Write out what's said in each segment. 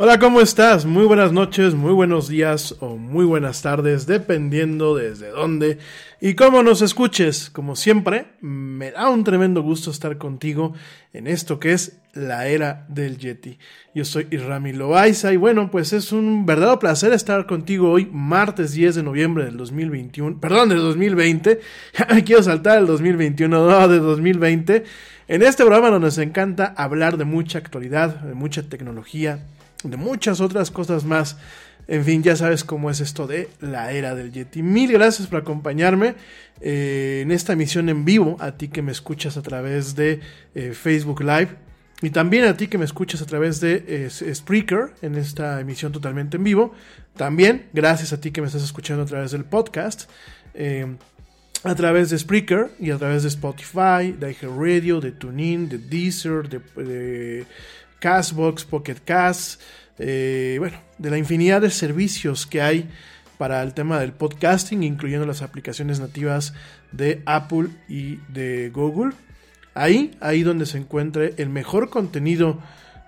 Hola, ¿cómo estás? Muy buenas noches, muy buenos días o muy buenas tardes, dependiendo desde dónde y cómo nos escuches. Como siempre, me da un tremendo gusto estar contigo en esto que es la era del Yeti. Yo soy Irami Loaiza y bueno, pues es un verdadero placer estar contigo hoy, martes 10 de noviembre del 2021, perdón, del 2020. me quiero saltar el 2021, no, de 2020. En este programa nos encanta hablar de mucha actualidad, de mucha tecnología, de muchas otras cosas más. En fin, ya sabes cómo es esto de la era del Yeti. Mil gracias por acompañarme eh, en esta emisión en vivo, a ti que me escuchas a través de eh, Facebook Live y también a ti que me escuchas a través de eh, Spreaker en esta emisión totalmente en vivo. También gracias a ti que me estás escuchando a través del podcast. a través de Spreaker y a través de Spotify, de Radio, de TuneIn, de Deezer, de, de Castbox, Pocket Cast, eh, bueno, de la infinidad de servicios que hay para el tema del podcasting, incluyendo las aplicaciones nativas de Apple y de Google. Ahí, ahí donde se encuentre el mejor contenido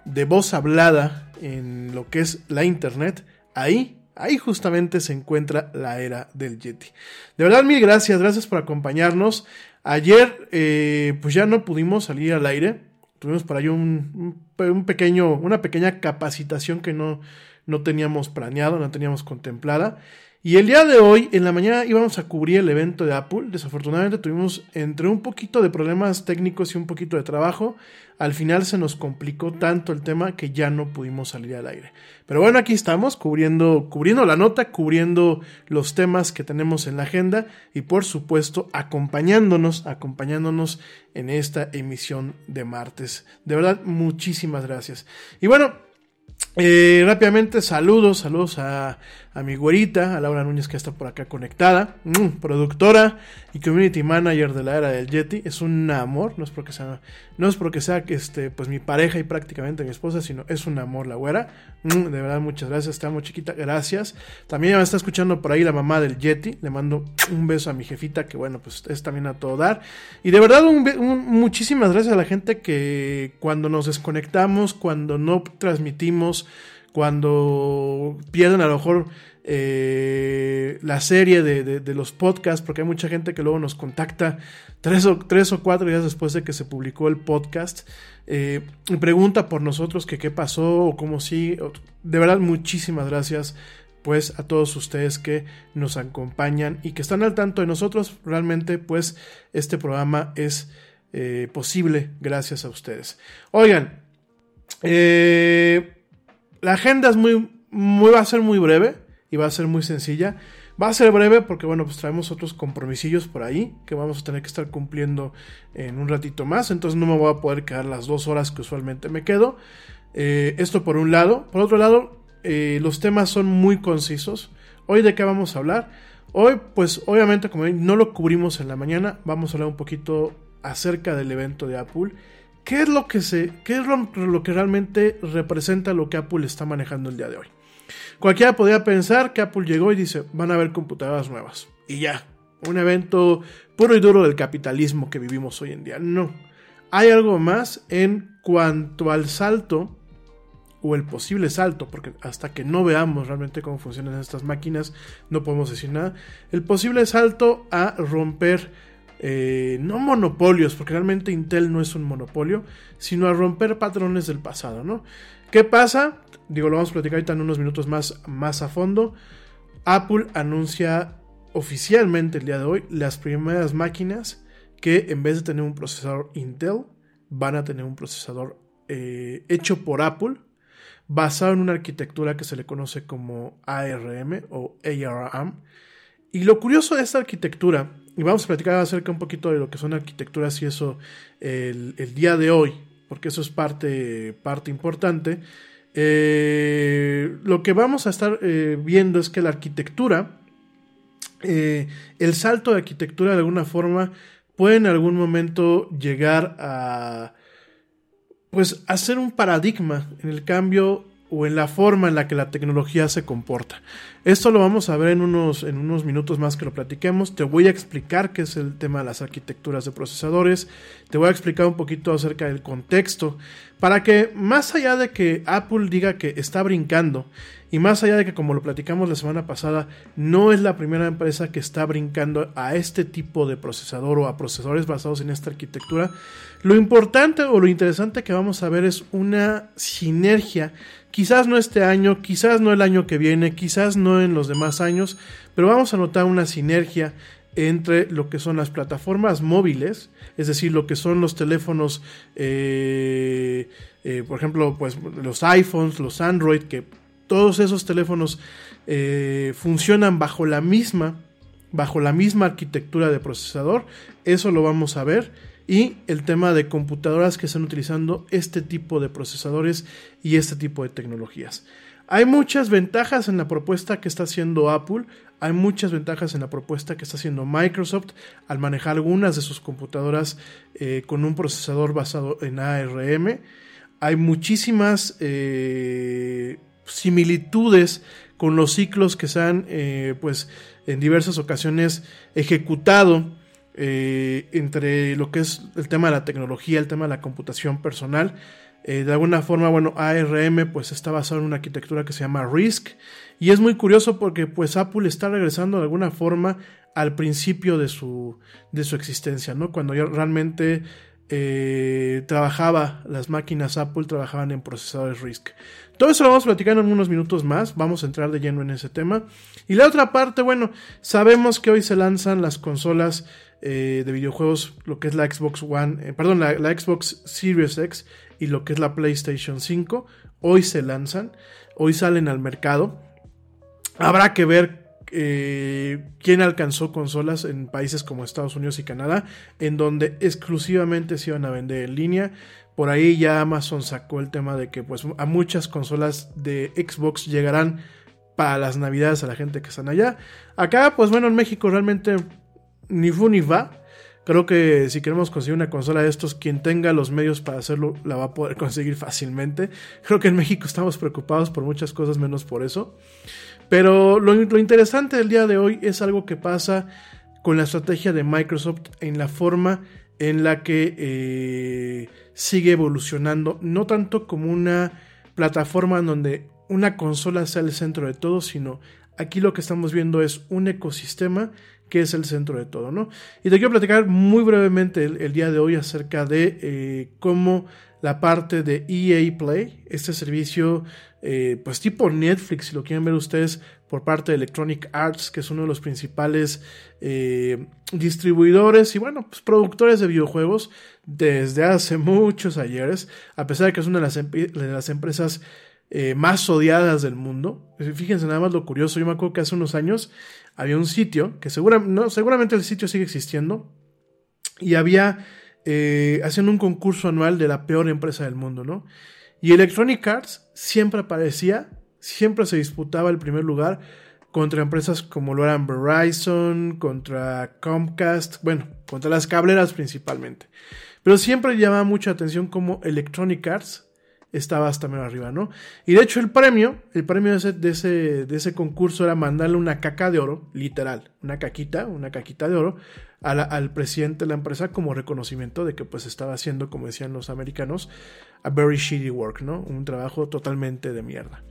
de voz hablada en lo que es la internet, ahí, ahí justamente se encuentra la era del Yeti. De verdad, mil gracias, gracias por acompañarnos. Ayer, eh, pues ya no pudimos salir al aire tuvimos por ahí un, un, pequeño, una pequeña capacitación que no, no teníamos planeado, no teníamos contemplada. Y el día de hoy, en la mañana, íbamos a cubrir el evento de Apple. Desafortunadamente tuvimos entre un poquito de problemas técnicos y un poquito de trabajo. Al final se nos complicó tanto el tema que ya no pudimos salir al aire. Pero bueno, aquí estamos cubriendo, cubriendo la nota, cubriendo los temas que tenemos en la agenda y por supuesto acompañándonos, acompañándonos en esta emisión de martes. De verdad, muchísimas gracias. Y bueno, eh, rápidamente, saludos, saludos a, a, mi güerita, a Laura Núñez que está por acá conectada, mm, productora y community manager de la era del Yeti. Es un amor, no es porque sea, no es porque sea este, pues mi pareja y prácticamente mi esposa, sino es un amor la güera. Mm, de verdad, muchas gracias, está muy chiquita, gracias. También me está escuchando por ahí la mamá del Yeti, le mando un beso a mi jefita, que bueno, pues es también a todo dar. Y de verdad, muchísimas gracias a la gente que cuando nos desconectamos, cuando no transmitimos, cuando pierden a lo mejor eh, la serie de, los podcasts, porque hay mucha gente que luego nos contacta tres o, tres o cuatro días después de que se publicó el podcast eh, y pregunta por nosotros que qué pasó o cómo sí. De verdad, muchísimas gracias pues a todos ustedes que nos acompañan y que están al tanto de nosotros. Realmente pues este programa es eh, posible gracias a ustedes. Oigan, la agenda es muy, muy, va a ser muy breve y va a ser muy sencilla. Va a ser breve porque, bueno, pues traemos otros compromisillos por ahí que vamos a tener que estar cumpliendo en un ratito más. Entonces no me voy a poder quedar las dos horas que usualmente me quedo. Eh, esto por un lado. Por otro lado, eh, los temas son muy concisos. Hoy de qué vamos a hablar. Hoy, pues obviamente, como no lo cubrimos en la mañana. Vamos a hablar un poquito acerca del evento de Apple. ¿Qué es lo que se, qué es lo que realmente representa lo que Apple está manejando el día de hoy? Cualquiera podría pensar que Apple llegó y dice, van a haber computadoras nuevas. Y ya, un evento puro y duro del capitalismo que vivimos hoy en día. No, hay algo más en cuanto al salto o el posible salto, porque hasta que no veamos realmente cómo funcionan estas máquinas, no podemos decir nada. El posible salto a romper, eh, no monopolios, porque realmente Intel no es un monopolio, sino a romper patrones del pasado, ¿no? ¿Qué pasa? Digo, lo vamos a platicar ahorita en unos minutos más, más a fondo. Apple anuncia oficialmente el día de hoy las primeras máquinas que en vez de tener un procesador Intel, van a tener un procesador eh, hecho por Apple, basado en una arquitectura que se le conoce como ARM o ARM. Y lo curioso de esta arquitectura, y vamos a platicar acerca un poquito de lo que son arquitecturas y eso el, el día de hoy, porque eso es parte, parte importante. Eh, lo que vamos a estar eh, viendo es que la arquitectura, eh, el salto de arquitectura de alguna forma puede en algún momento llegar a pues hacer un paradigma en el cambio o en la forma en la que la tecnología se comporta. Esto lo vamos a ver en unos, en unos minutos más que lo platiquemos. Te voy a explicar qué es el tema de las arquitecturas de procesadores. Te voy a explicar un poquito acerca del contexto. Para que más allá de que Apple diga que está brincando y más allá de que como lo platicamos la semana pasada, no es la primera empresa que está brincando a este tipo de procesador o a procesadores basados en esta arquitectura, lo importante o lo interesante que vamos a ver es una sinergia Quizás no este año, quizás no el año que viene, quizás no en los demás años, pero vamos a notar una sinergia entre lo que son las plataformas móviles, es decir, lo que son los teléfonos, eh, eh, por ejemplo, pues los iPhones, los Android, que todos esos teléfonos eh, funcionan bajo la misma, bajo la misma arquitectura de procesador. Eso lo vamos a ver y el tema de computadoras que están utilizando este tipo de procesadores y este tipo de tecnologías. Hay muchas ventajas en la propuesta que está haciendo Apple, hay muchas ventajas en la propuesta que está haciendo Microsoft al manejar algunas de sus computadoras eh, con un procesador basado en ARM. Hay muchísimas eh, similitudes con los ciclos que se han eh, pues en diversas ocasiones ejecutado eh, entre lo que es el tema de la tecnología, el tema de la computación personal. Eh, de alguna forma, bueno, ARM pues está basado en una arquitectura que se llama RISC y es muy curioso porque pues Apple está regresando de alguna forma al principio de su, de su existencia, ¿no? Cuando ya realmente eh, trabajaba, las máquinas Apple trabajaban en procesadores RISC. Todo eso lo vamos a platicar en unos minutos más, vamos a entrar de lleno en ese tema. Y la otra parte, bueno, sabemos que hoy se lanzan las consolas eh, de videojuegos, lo que es la Xbox One, eh, perdón, la, Xbox Series X y lo que es la PlayStation 5, hoy se lanzan, hoy salen al mercado. Habrá que ver eh, quién alcanzó consolas en países como Estados Unidos y Canadá, en donde exclusivamente se iban a vender en línea. Por ahí ya Amazon sacó el tema de que pues a muchas consolas de Xbox llegarán para las navidades a la gente que están allá. Acá, pues bueno, en México realmente ni fu ni va. Creo que si queremos conseguir una consola de estos, quien tenga los medios para hacerlo la va a poder conseguir fácilmente. Creo que en México estamos preocupados por muchas cosas menos por eso. Pero lo, interesante del día de hoy es algo que pasa con la estrategia de Microsoft en la forma en la que eh, sigue evolucionando, no tanto como una plataforma en donde una consola sea el centro de todo, sino aquí lo que estamos viendo es un ecosistema que es el centro de todo, ¿no? Y te quiero platicar muy brevemente el, día de hoy acerca de eh, cómo la parte de EA Play, este servicio, eh, pues tipo Netflix, si lo quieren ver ustedes, por parte de Electronic Arts, que es uno de los principales eh, distribuidores y, bueno, pues productores de videojuegos desde hace muchos ayeres, a pesar de que es una de las, de las empresas más odiadas del mundo. Fíjense nada más lo curioso, yo me acuerdo que hace unos años había un sitio, que no, seguramente el sitio sigue existiendo, y había, eh, haciendo un concurso anual de la peor empresa del mundo, ¿no? Y Electronic Arts siempre aparecía, siempre se disputaba el primer lugar contra empresas como lo eran Verizon, contra Comcast, bueno, contra las cableras principalmente. Pero siempre llamaba mucha atención como Electronic Arts estaba hasta menos arriba, ¿no? Y de hecho el premio, el premio de ese, de ese, de ese concurso era mandarle una caca de oro, literal, una caquita, una caquita de oro, al presidente de la empresa como reconocimiento de que pues estaba haciendo, como decían los americanos, a very shitty work, ¿no? Un trabajo totalmente de mierda.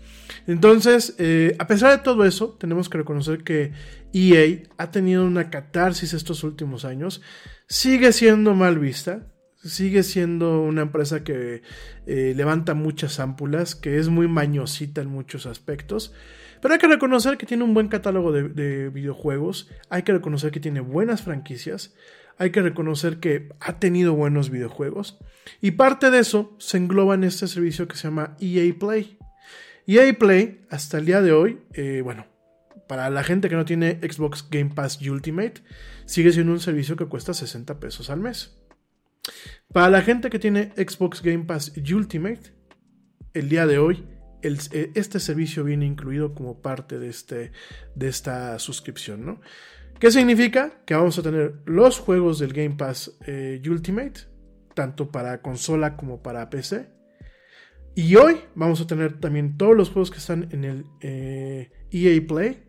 Entonces, eh, a pesar de todo eso, tenemos que reconocer que EA ha tenido una catarsis estos últimos años, sigue siendo mal vista, sigue siendo una empresa que eh, levanta muchas ámpulas, que es muy mañosita en muchos aspectos. Pero hay que reconocer que tiene un buen catálogo de, videojuegos, hay que reconocer que tiene buenas franquicias, hay que reconocer que ha tenido buenos videojuegos. Y parte de eso se engloba en este servicio que se llama EA Play. EA Play, hasta el día de hoy, eh, bueno, para la gente que no tiene Xbox Game Pass Ultimate, sigue siendo un servicio que cuesta 60 pesos al mes. Para la gente que tiene Xbox Game Pass Ultimate, el día de hoy eh, este servicio viene incluido como parte de, este, de esta suscripción, ¿no? ¿Qué significa? Que vamos a tener los juegos del Game Pass eh, Ultimate, tanto para consola como para PC. Y hoy vamos a tener también todos los juegos que están en el eh, EA Play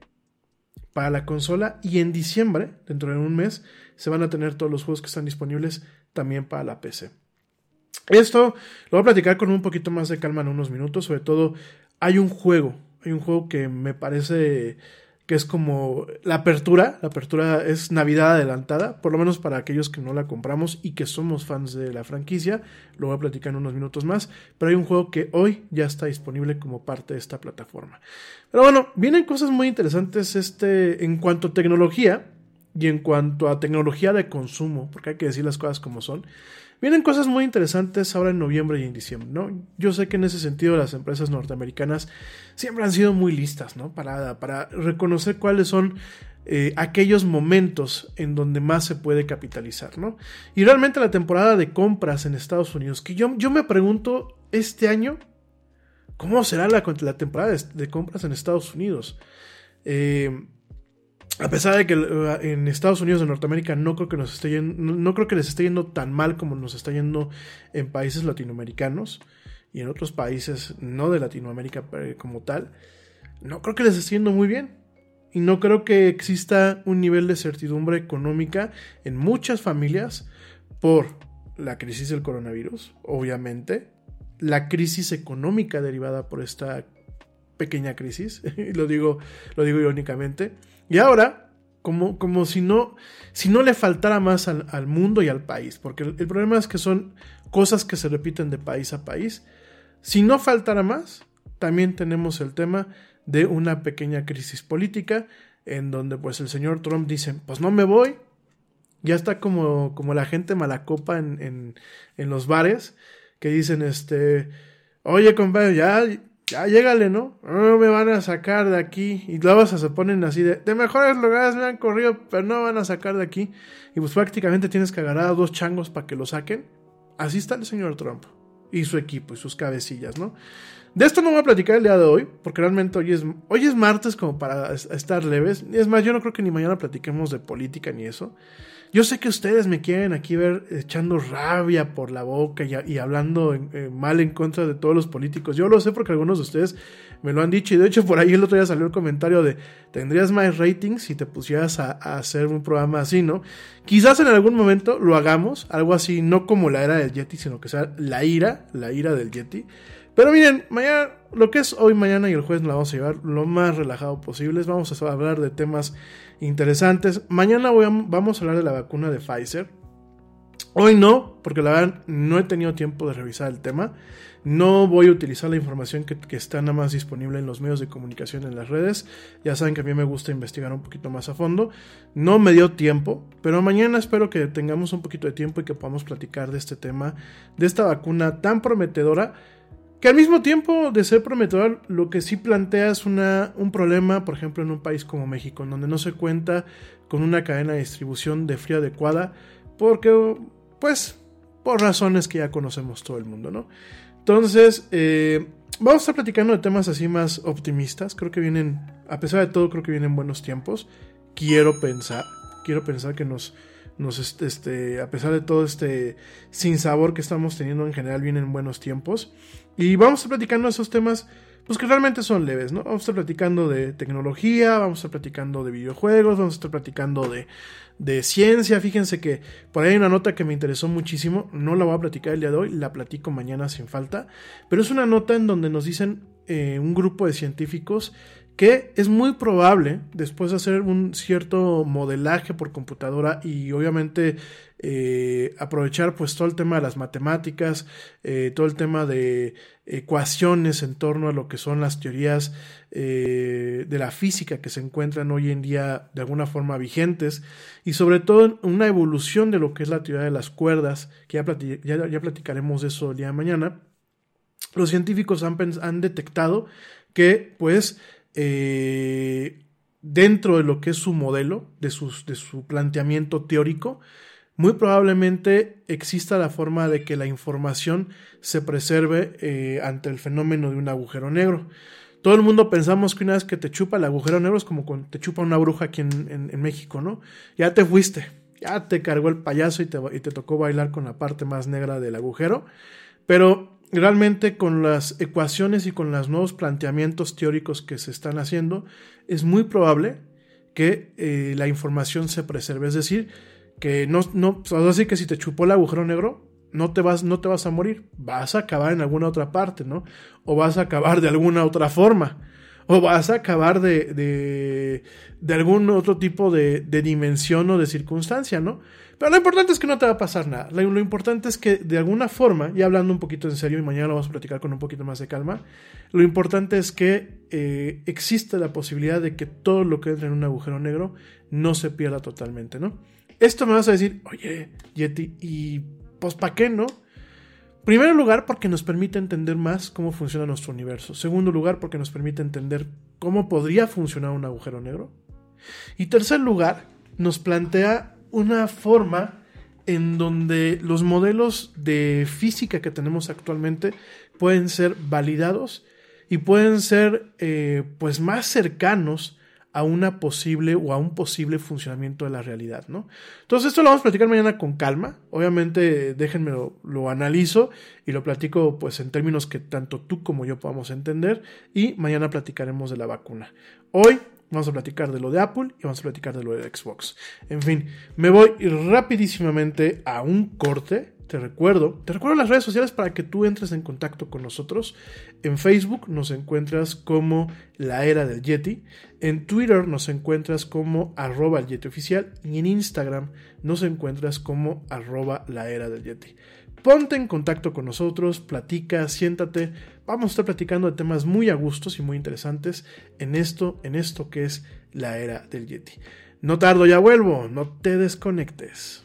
para la consola. Y en diciembre, dentro de un mes, se van a tener todos los juegos que están disponibles también para la PC. Esto lo voy a platicar con un poquito más de calma en unos minutos. Sobre todo, hay un juego. Hay un juego que me parece que es como la apertura, la apertura es Navidad adelantada, por lo menos para aquellos que no la compramos y que somos fans de la franquicia, lo voy a platicar en unos minutos más, pero hay un juego que hoy ya está disponible como parte de esta plataforma. Pero bueno, vienen cosas muy interesantes este en cuanto a tecnología y en cuanto a tecnología de consumo, porque hay que decir las cosas como son. Vienen cosas muy interesantes ahora en noviembre y en diciembre, ¿no? Yo sé que en ese sentido las empresas norteamericanas siempre han sido muy listas, ¿no? Para, para reconocer cuáles son eh, aquellos momentos en donde más se puede capitalizar, ¿no? Y realmente la temporada de compras en Estados Unidos, que yo, yo me pregunto este año, ¿cómo será la, la temporada de, de, compras en Estados Unidos? Eh, a pesar de que eh, en Estados Unidos de Norteamérica no creo que nos esté yendo, no creo que les esté yendo tan mal como nos está yendo en países latinoamericanos y en otros países no de Latinoamérica como tal, no creo que les esté yendo muy bien. Y no creo que exista un nivel de certidumbre económica en muchas familias por la crisis del coronavirus, obviamente, la crisis económica derivada por esta pequeña crisis, lo digo, lo digo irónicamente, y ahora, como, como si, no, si no le faltara más al, al mundo y al país, porque el, problema es que son cosas que se repiten de país a país. Si no faltara más, también tenemos el tema de una pequeña crisis política, en donde pues el señor Trump dice, pues no me voy, ya está como, como la gente malacopa en, en, en los bares, que dicen, este, oye compadre, ya, ya llégale, ¿no? No me van a sacar de aquí. Y luego se ponen así de, de mejores lugares me han corrido, pero no van a sacar de aquí. Y pues prácticamente tienes que agarrar a dos changos para que lo saquen. Así está el señor Trump y su equipo y sus cabecillas, ¿no? De esto no voy a platicar el día de hoy, porque realmente hoy es, hoy es martes como para estar leves. Es más, yo no creo que ni mañana platiquemos de política ni eso. Yo sé que ustedes me quieren aquí ver echando rabia por la boca y, hablando en, eh, mal en contra de todos los políticos. Yo lo sé porque algunos de ustedes me lo han dicho y de hecho por ahí el otro día salió el comentario de tendrías más ratings si te pusieras a, a, hacer un programa así, ¿no? Quizás en algún momento lo hagamos, algo así, no como la era del Yeti, sino que sea la ira, la ira del Yeti. Pero miren, mañana, lo que es hoy, mañana y el jueves nos la vamos a llevar lo más relajado posible. Vamos a hablar de temas interesantes. Mañana voy vamos a hablar de la vacuna de Pfizer. Hoy no, porque la verdad no he tenido tiempo de revisar el tema. No voy a utilizar la información que, que, está nada más disponible en los medios de comunicación en las redes. Ya saben que a mí me gusta investigar un poquito más a fondo. No me dio tiempo, pero mañana espero que tengamos un poquito de tiempo y que podamos platicar de este tema, de esta vacuna tan prometedora que al mismo tiempo de ser prometedor, lo que sí plantea es una, un problema, por ejemplo, en un país como México, en donde no se cuenta con una cadena de distribución de frío adecuada, porque, pues, por razones que ya conocemos todo el mundo, ¿no? Entonces, eh, vamos a estar platicando de temas así más optimistas, creo que vienen, a pesar de todo, creo que vienen buenos tiempos, quiero pensar, quiero pensar que nos... Nos, este, a pesar de todo este sinsabor que estamos teniendo en general, vienen buenos tiempos. Y vamos a estar platicando esos temas, pues que realmente son leves, ¿no? Vamos a estar platicando de tecnología, vamos a estar platicando de videojuegos, vamos a estar platicando de, de ciencia. Fíjense que por ahí hay una nota que me interesó muchísimo, no la voy a platicar el día de hoy, la platico mañana sin falta, pero es una nota en donde nos dicen eh, un grupo de científicos que es muy probable, después de hacer un cierto modelaje por computadora y obviamente eh, aprovechar pues todo el tema de las matemáticas, eh, todo el tema de ecuaciones en torno a lo que son las teorías eh, de la física que se encuentran hoy en día de alguna forma vigentes y sobre todo una evolución de lo que es la teoría de las cuerdas, que ya, platic ya, ya platicaremos de eso el día de mañana. Los científicos han, han detectado que pues eh, dentro de lo que es su modelo, de, de su planteamiento teórico, muy probablemente exista la forma de que la información se preserve eh, ante el fenómeno de un agujero negro. Todo el mundo pensamos que una vez que te chupa el agujero negro es como cuando te chupa una bruja aquí en, en, en México, ¿no? Ya te fuiste, ya te cargó el payaso y te, y te tocó bailar con la parte más negra del agujero. Pero realmente con las ecuaciones y con los nuevos planteamientos teóricos que se están haciendo, es muy probable que eh, la información se preserve. Es decir, que no, no, así que si te chupó el agujero negro, no te, vas, no te vas a morir, vas a acabar en alguna otra parte, ¿no? O vas a acabar de alguna otra forma, o vas a acabar de, de, de algún otro tipo de, de, dimensión o de circunstancia, ¿no? Pero lo importante es que no te va a pasar nada. Lo, importante es que de alguna forma, y hablando un poquito en serio, y mañana lo vamos a platicar con un poquito más de calma, lo importante es que eh, existe la posibilidad de que todo lo que entra en un agujero negro no se pierda totalmente, ¿no? Esto me vas a decir, oye, Yeti, ¿y pues para qué no? Primero lugar, porque nos permite entender más cómo funciona nuestro universo. Segundo lugar, porque nos permite entender cómo podría funcionar un agujero negro. Y tercer lugar, nos plantea una forma en donde los modelos de física que tenemos actualmente pueden ser validados y pueden ser eh, pues más cercanos a una posible o a un posible funcionamiento de la realidad, ¿no? Entonces esto lo vamos a platicar mañana con calma, obviamente déjenme lo, analizo y lo platico pues en términos que tanto tú como yo podamos entender y mañana platicaremos de la vacuna. Hoy vamos a platicar de lo de Apple y vamos a platicar de lo de Xbox. En fin, me voy rapidísimamente a un corte te recuerdo, te recuerdo las redes sociales para que tú entres en contacto con nosotros. En Facebook nos encuentras como la era del Yeti, en Twitter nos encuentras como arroba el Yeti oficial y en Instagram nos encuentras como arroba la era del Yeti. Ponte en contacto con nosotros, platica, siéntate, vamos a estar platicando de temas muy a gustos y muy interesantes en esto, en esto que es la era del Yeti. No tardo, ya vuelvo, no te desconectes.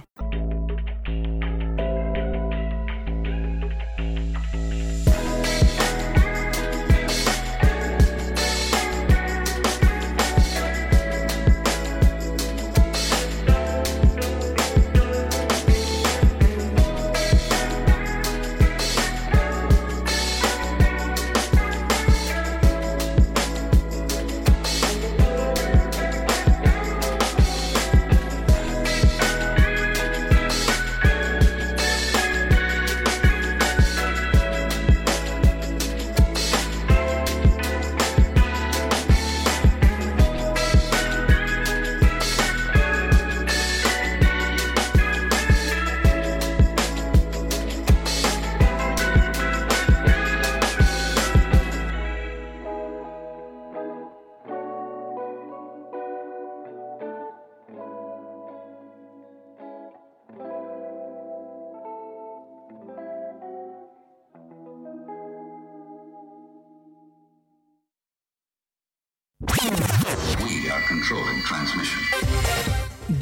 people.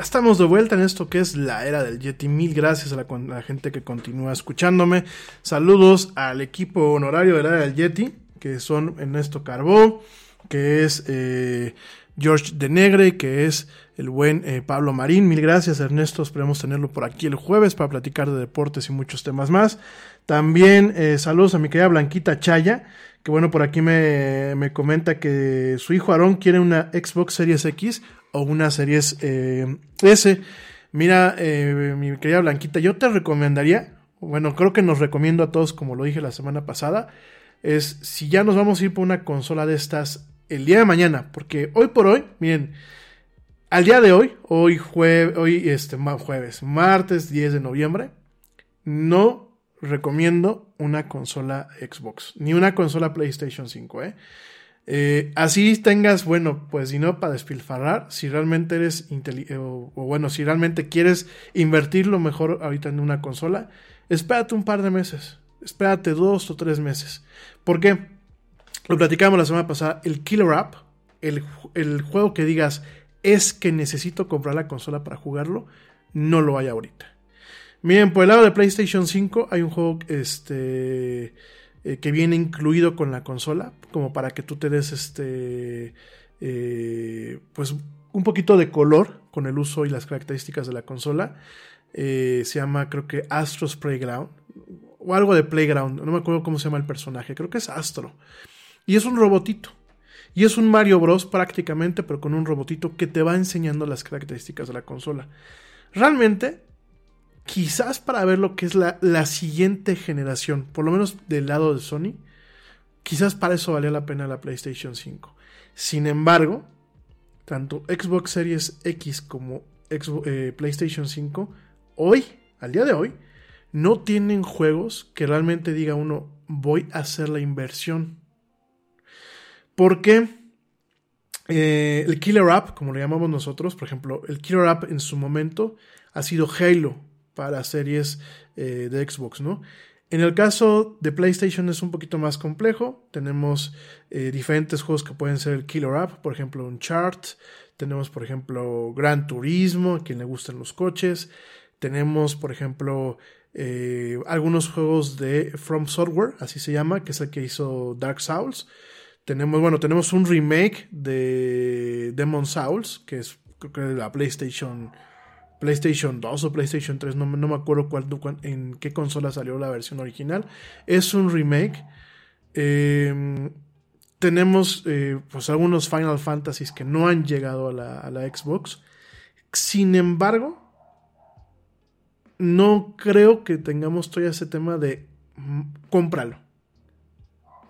Estamos de vuelta en esto que es la era del Yeti. Mil gracias a la, a la, gente que continúa escuchándome. Saludos al equipo honorario de la era del Yeti, que son Ernesto Carbó, que es eh, George de Negre, que es el buen eh, Pablo Marín. Mil gracias, Ernesto. Esperemos tenerlo por aquí el jueves para platicar de deportes y muchos temas más. También eh, saludos a mi querida Blanquita Chaya, que bueno, por aquí me, me comenta que su hijo Aarón quiere una Xbox Series X o una Series eh, S. Mira, eh, mi querida Blanquita, yo te recomendaría, bueno, creo que nos recomiendo a todos, como lo dije la semana pasada, es si ya nos vamos a ir por una consola de estas el día de mañana, porque hoy por hoy, miren, al día de hoy, hoy jueves, hoy este jueves, martes 10 de noviembre, no recomiendo una consola Xbox, ni una consola PlayStation 5, ¿eh? Eh, así tengas, bueno, pues si no para despilfarrar, si realmente eres inteligente, o, o, bueno, si realmente quieres invertir lo mejor ahorita en una consola, espérate un par de meses, espérate dos o tres meses. ¿Por qué? Lo platicamos la semana pasada, el Killer App, el, el juego que digas es que necesito comprar la consola para jugarlo, no lo hay ahorita. Miren, por el lado de PlayStation 5 hay un juego este, eh, que viene incluido con la consola, como para que tú te des este, eh, pues un poquito de color con el uso y las características de la consola. Eh, se llama, creo que Astro's Playground, o algo de Playground, no me acuerdo cómo se llama el personaje, creo que es Astro. Y es un robotito. Y es un Mario Bros prácticamente, pero con un robotito que te va enseñando las características de la consola. Realmente, quizás para ver lo que es la, siguiente generación, por lo menos del lado de Sony, quizás para eso valía la pena la PlayStation 5. Sin embargo, tanto Xbox Series X como eh, PlayStation 5, hoy, al día de hoy, no tienen juegos que realmente diga uno, voy a hacer la inversión. Porque eh, el Killer App, como le llamamos nosotros, por ejemplo, el Killer App en su momento ha sido Halo para series eh, de Xbox, ¿no? En el caso de PlayStation es un poquito más complejo. Tenemos eh, diferentes juegos que pueden ser el Killer App, por ejemplo, un chart. Tenemos, por ejemplo, Gran Turismo, a quien le gustan los coches. Tenemos, por ejemplo, eh, algunos juegos de From Software, así se llama, que es el que hizo Dark Souls. Tenemos, bueno, tenemos un remake de Demon Souls, que es creo que la PlayStation PlayStation 2 o PlayStation 3, no, no me acuerdo cuál, en qué consola salió la versión original. Es un remake. Eh, tenemos eh, pues algunos Final Fantasies que no han llegado a la, a la, Xbox. Sin embargo, no creo que tengamos todavía ese tema de mm, cómpralo.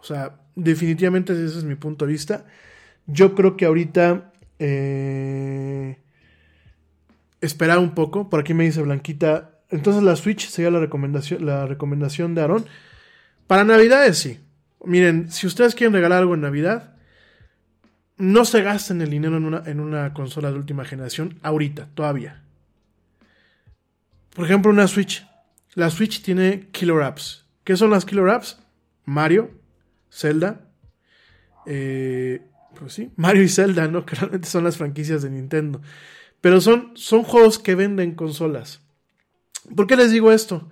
O sea, definitivamente ese es mi punto de vista. Yo creo que ahorita... Eh, esperar un poco. Por aquí me dice Blanquita. Entonces la Switch sería la recomendación, la recomendación de Aaron. Para Navidades sí. Miren, si ustedes quieren regalar algo en Navidad, no se gasten el dinero en una, en una consola de última generación ahorita, todavía. Por ejemplo, una Switch. La Switch tiene killer apps. ¿Qué son las killer apps? Mario, Zelda, eh, pues sí, Mario y Zelda, ¿no? Que realmente son las franquicias de Nintendo. Pero son, son juegos que venden consolas. ¿Por qué les digo esto?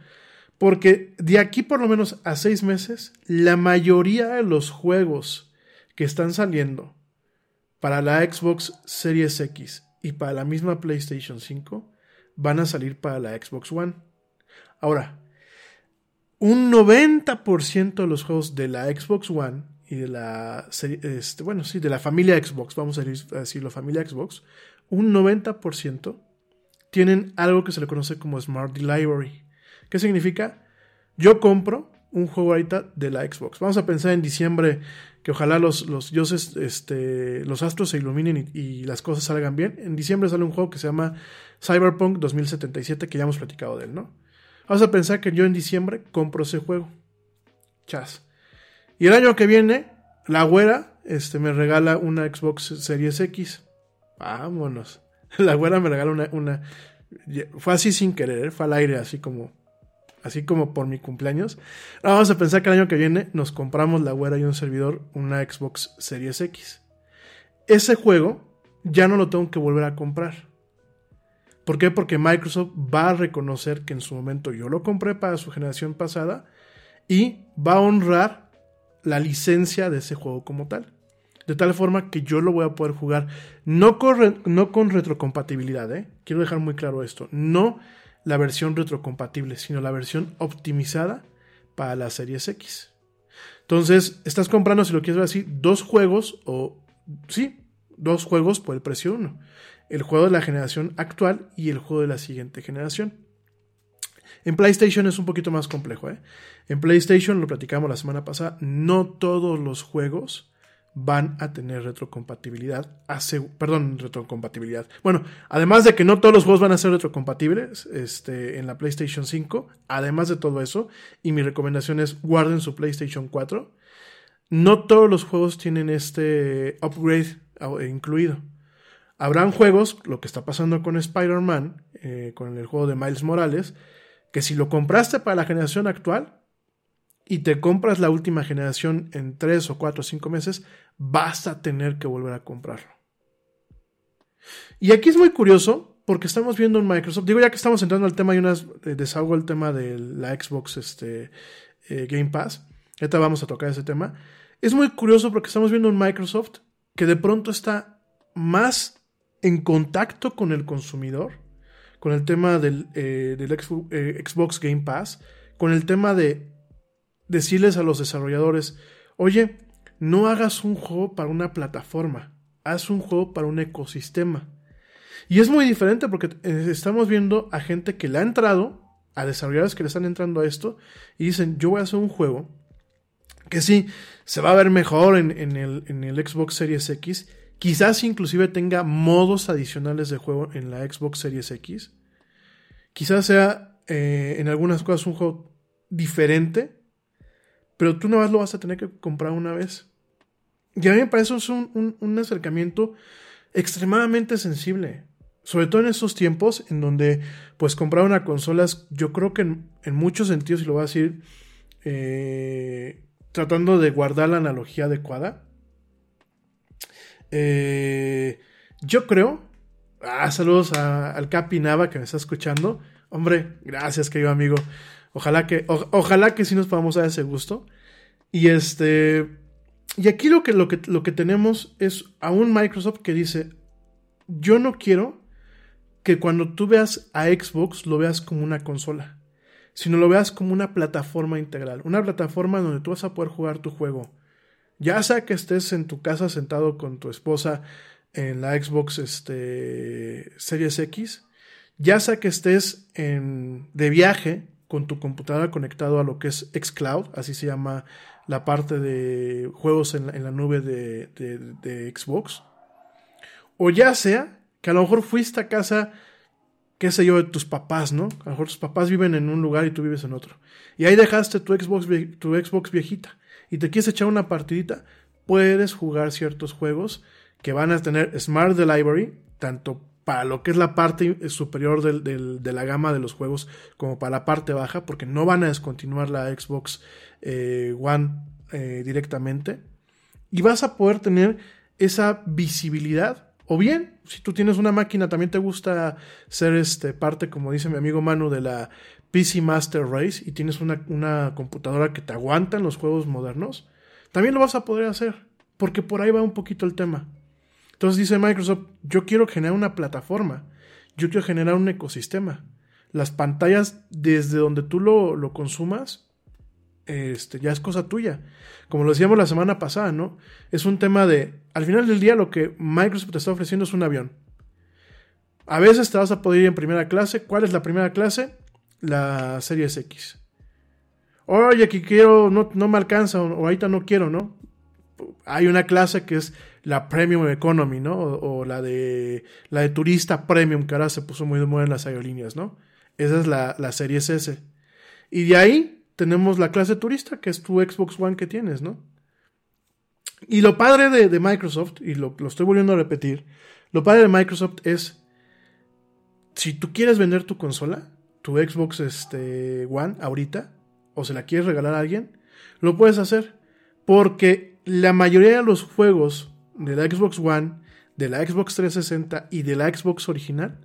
Porque de aquí por lo menos a seis meses, la mayoría de los juegos que están saliendo para la Xbox Series X y para la misma PlayStation 5 van a salir para la Xbox One. Ahora, un 90% de los juegos de la Xbox One y de la este, bueno, sí, de la familia Xbox, vamos a decirlo, familia Xbox, un 90% tienen algo que se le conoce como Smart Library. ¿Qué significa? Yo compro un juego ahorita de la Xbox. Vamos a pensar en diciembre que ojalá los, los dioses, este, los astros se iluminen y, y, las cosas salgan bien. En diciembre sale un juego que se llama Cyberpunk 2077, que ya hemos platicado de él, ¿no? Vamos a pensar que yo en diciembre compro ese juego. Chas. Y el año que viene, la güera este, me regala una Xbox Series X. Vámonos. La güera me regala una, una. Fue así sin querer, fue al aire, así como. Así como por mi cumpleaños. vamos a pensar que el año que viene nos compramos la güera y un servidor una Xbox Series X. Ese juego ya no lo tengo que volver a comprar. ¿Por qué? Porque Microsoft va a reconocer que en su momento yo lo compré para su generación pasada y va a honrar la licencia de ese juego como tal. De tal forma que yo lo voy a poder jugar no con, no con retrocompatibilidad, ¿eh? quiero dejar muy claro esto, no la versión retrocompatible, sino la versión optimizada para la Series X. Entonces, estás comprando, si lo quieres ver así, dos juegos o, sí, dos juegos por el precio de uno el juego de la generación actual y el juego de la siguiente generación. En PlayStation es un poquito más complejo. ¿eh? En PlayStation, lo platicamos la semana pasada, no todos los juegos van a tener retrocompatibilidad. perdón, retrocompatibilidad. Bueno, además de que no todos los juegos van a ser retrocompatibles este, en la PlayStation 5, además de todo eso, y mi recomendación es guarden su PlayStation 4, no todos los juegos tienen este upgrade eh, incluido. Habrán juegos, lo que está pasando con Spider-Man, eh, con el juego de Miles Morales, que si lo compraste para la generación actual y te compras la última generación en 3 o 4 o 5 meses, vas a tener que volver a comprarlo. Y aquí es muy curioso porque estamos viendo en Microsoft, digo ya que estamos entrando al tema y unas eh, desahogo el tema de la Xbox este, eh, Game Pass, ahorita vamos a tocar ese tema, es muy curioso porque estamos viendo en Microsoft que de pronto está más en contacto con el consumidor, con el tema del, eh, eh, Xbox Game Pass, con el tema de decirles a los desarrolladores, oye, no hagas un juego para una plataforma, haz un juego para un ecosistema. Y es muy diferente porque eh, estamos viendo a gente que le ha entrado, a desarrolladores que le están entrando a esto, y dicen, yo voy a hacer un juego que sí, se va a ver mejor en, el, Xbox Series X, Quizás inclusive tenga modos adicionales de juego en la Xbox Series X. Quizás sea eh, en algunas cosas un juego diferente, pero tú no más lo vas a tener que comprar una vez. Y a mí me parece es un, acercamiento extremadamente sensible. Sobre todo en estos tiempos en donde pues comprar una consola, yo creo que en, muchos sentidos, y lo voy a decir, eh, tratando de guardar la analogía adecuada, eh, yo creo. Ah, saludos al Capi Nava que me está escuchando. Hombre, gracias, querido amigo. Ojalá que, ojalá que sí nos podamos dar ese gusto. Y este. Y aquí lo que, lo, que, lo que tenemos es a un Microsoft que dice: Yo no quiero que cuando tú veas a Xbox lo veas como una consola, sino lo veas como una plataforma integral. Una plataforma donde tú vas a poder jugar tu juego ya sea que estés en tu casa sentado con tu esposa en la Xbox este, Series X, ya sea que estés en, de viaje con tu computadora conectado a lo que es xCloud, así se llama la parte de juegos en la, nube de, Xbox, o ya sea que a lo mejor fuiste a casa, qué sé yo, de tus papás, ¿no? A lo mejor tus papás viven en un lugar y tú vives en otro. Y ahí dejaste tu Xbox, tu Xbox viejita y te quieres echar una partidita, puedes jugar ciertos juegos que van a tener Smart Delivery, tanto para lo que es la parte superior de la gama de los juegos como para la parte baja, porque no van a descontinuar la Xbox eh, One eh, directamente. Y vas a poder tener esa visibilidad. O bien, si tú tienes una máquina, también te gusta ser este, parte, como dice mi amigo Manu, de la PC Master Race y tienes una, computadora que te aguanta en los juegos modernos, también lo vas a poder hacer, porque por ahí va un poquito el tema. Entonces dice Microsoft, yo quiero generar una plataforma, Yo quiero generar un ecosistema. Las pantallas, desde donde tú lo, lo consumas, este, ya es cosa tuya. Como lo decíamos la semana pasada, ¿no? Es un tema de, al final del día lo que Microsoft te está ofreciendo es un avión. A veces te vas a poder ir en primera clase. ¿Cuál es la primera clase? La Series X. Oye, que quiero, no, no me alcanza, o ahorita no quiero, ¿no? Hay una clase que es la Premium Economy, ¿no? O, la de la de turista Premium, que ahora se puso muy de moda en las aerolíneas, ¿no? Esa es la, la Series S. Y de ahí tenemos la clase turista, que es tu Xbox One que tienes, ¿no? Y lo padre de, Microsoft, y lo, estoy volviendo a repetir, lo padre de Microsoft es, si tú quieres vender tu consola, tu Xbox este, One ahorita, o se la quieres regalar a alguien, lo puedes hacer. Porque la mayoría de los juegos de la Xbox One, de la Xbox 360 y de la Xbox original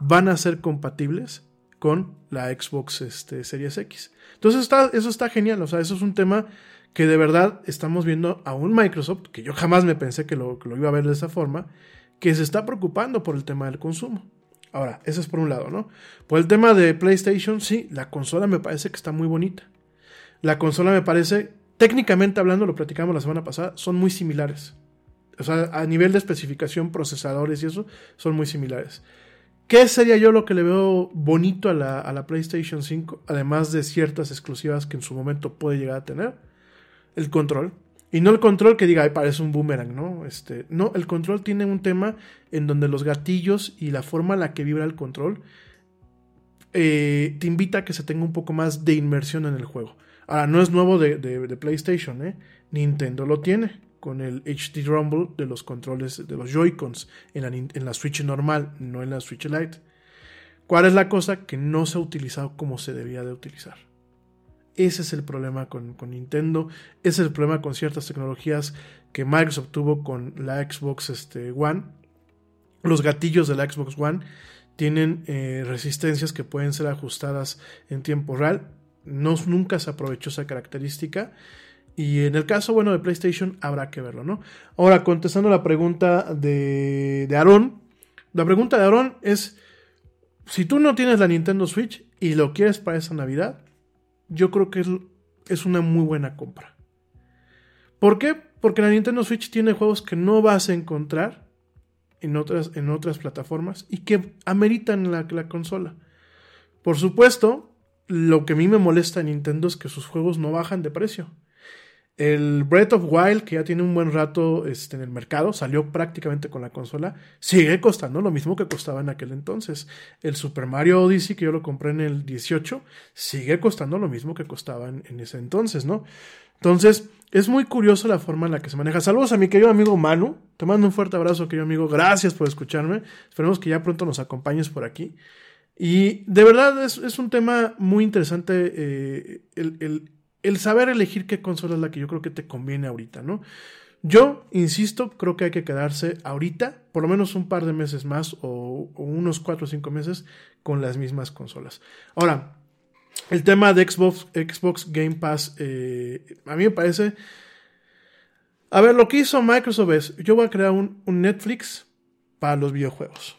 van a ser compatibles con la Xbox este, Series X. Entonces está, eso está genial, o sea, eso es un tema que de verdad estamos viendo a un Microsoft, que yo jamás me pensé que lo, que lo iba a ver de esa forma, que se está preocupando por el tema del consumo. Ahora, eso es por un lado, ¿no? Por el tema de PlayStation, sí, la consola me parece que está muy bonita. La consola me parece, técnicamente hablando, lo platicamos la semana pasada, son muy similares. O sea, a nivel de especificación, procesadores y eso, son muy similares. ¿Qué sería yo lo que le veo bonito a la, PlayStation 5? Además de ciertas exclusivas que en su momento puede llegar a tener. El control. Y no el control que diga, ay, parece un boomerang, ¿no? Este, no, el control tiene un tema en donde los gatillos y la forma en la que vibra el control eh, te invita a que se tenga un poco más de inmersión en el juego. Ahora, no es nuevo de, de, PlayStation, ¿eh? Nintendo lo tiene con el HD Rumble de los controles de los Joy-Cons en la, Switch normal, no en la Switch Lite. ¿Cuál es la cosa que no se ha utilizado como se debía de utilizar? Ese es el problema con, Nintendo. Ese es el problema con ciertas tecnologías que Microsoft tuvo con la Xbox este, One. Los gatillos de la Xbox One tienen eh, resistencias que pueden ser ajustadas en tiempo real. No, nunca se aprovechó esa característica. Y en el caso, bueno, de PlayStation habrá que verlo, ¿no? Ahora, contestando la pregunta de, de Aaron. La pregunta de Aaron es, si tú no tienes la Nintendo Switch y lo quieres para esa Navidad, yo creo que es, una muy buena compra. ¿Por qué? Porque la Nintendo Switch tiene juegos que no vas a encontrar en otras, en otras plataformas y que ameritan la, la consola. Por supuesto, lo que a mí me molesta en Nintendo es que sus juegos no bajan de precio. El Breath of Wild, que ya tiene un buen rato este, en el mercado, salió prácticamente con la consola, sigue costando lo mismo que costaba en aquel entonces. El Super Mario Odyssey, que yo lo compré en el 18, sigue costando lo mismo que costaba en, ese entonces, ¿no? Entonces, es muy curioso la forma en la que se maneja. Saludos a mi querido amigo Manu. Te mando un fuerte abrazo, querido amigo. Gracias por escucharme. Esperemos que ya pronto nos acompañes por aquí. Y de verdad es, un tema muy interesante eh, el el saber elegir qué consola es la que yo creo que te conviene ahorita, ¿no? Yo, insisto, creo que hay que quedarse ahorita, por lo menos un par de meses más o, unos 4 o 5 meses con las mismas consolas. Ahora, el tema de Xbox, Xbox Game Pass, eh, a mí me parece... A ver, lo que hizo Microsoft es, yo voy a crear un, Netflix para los videojuegos.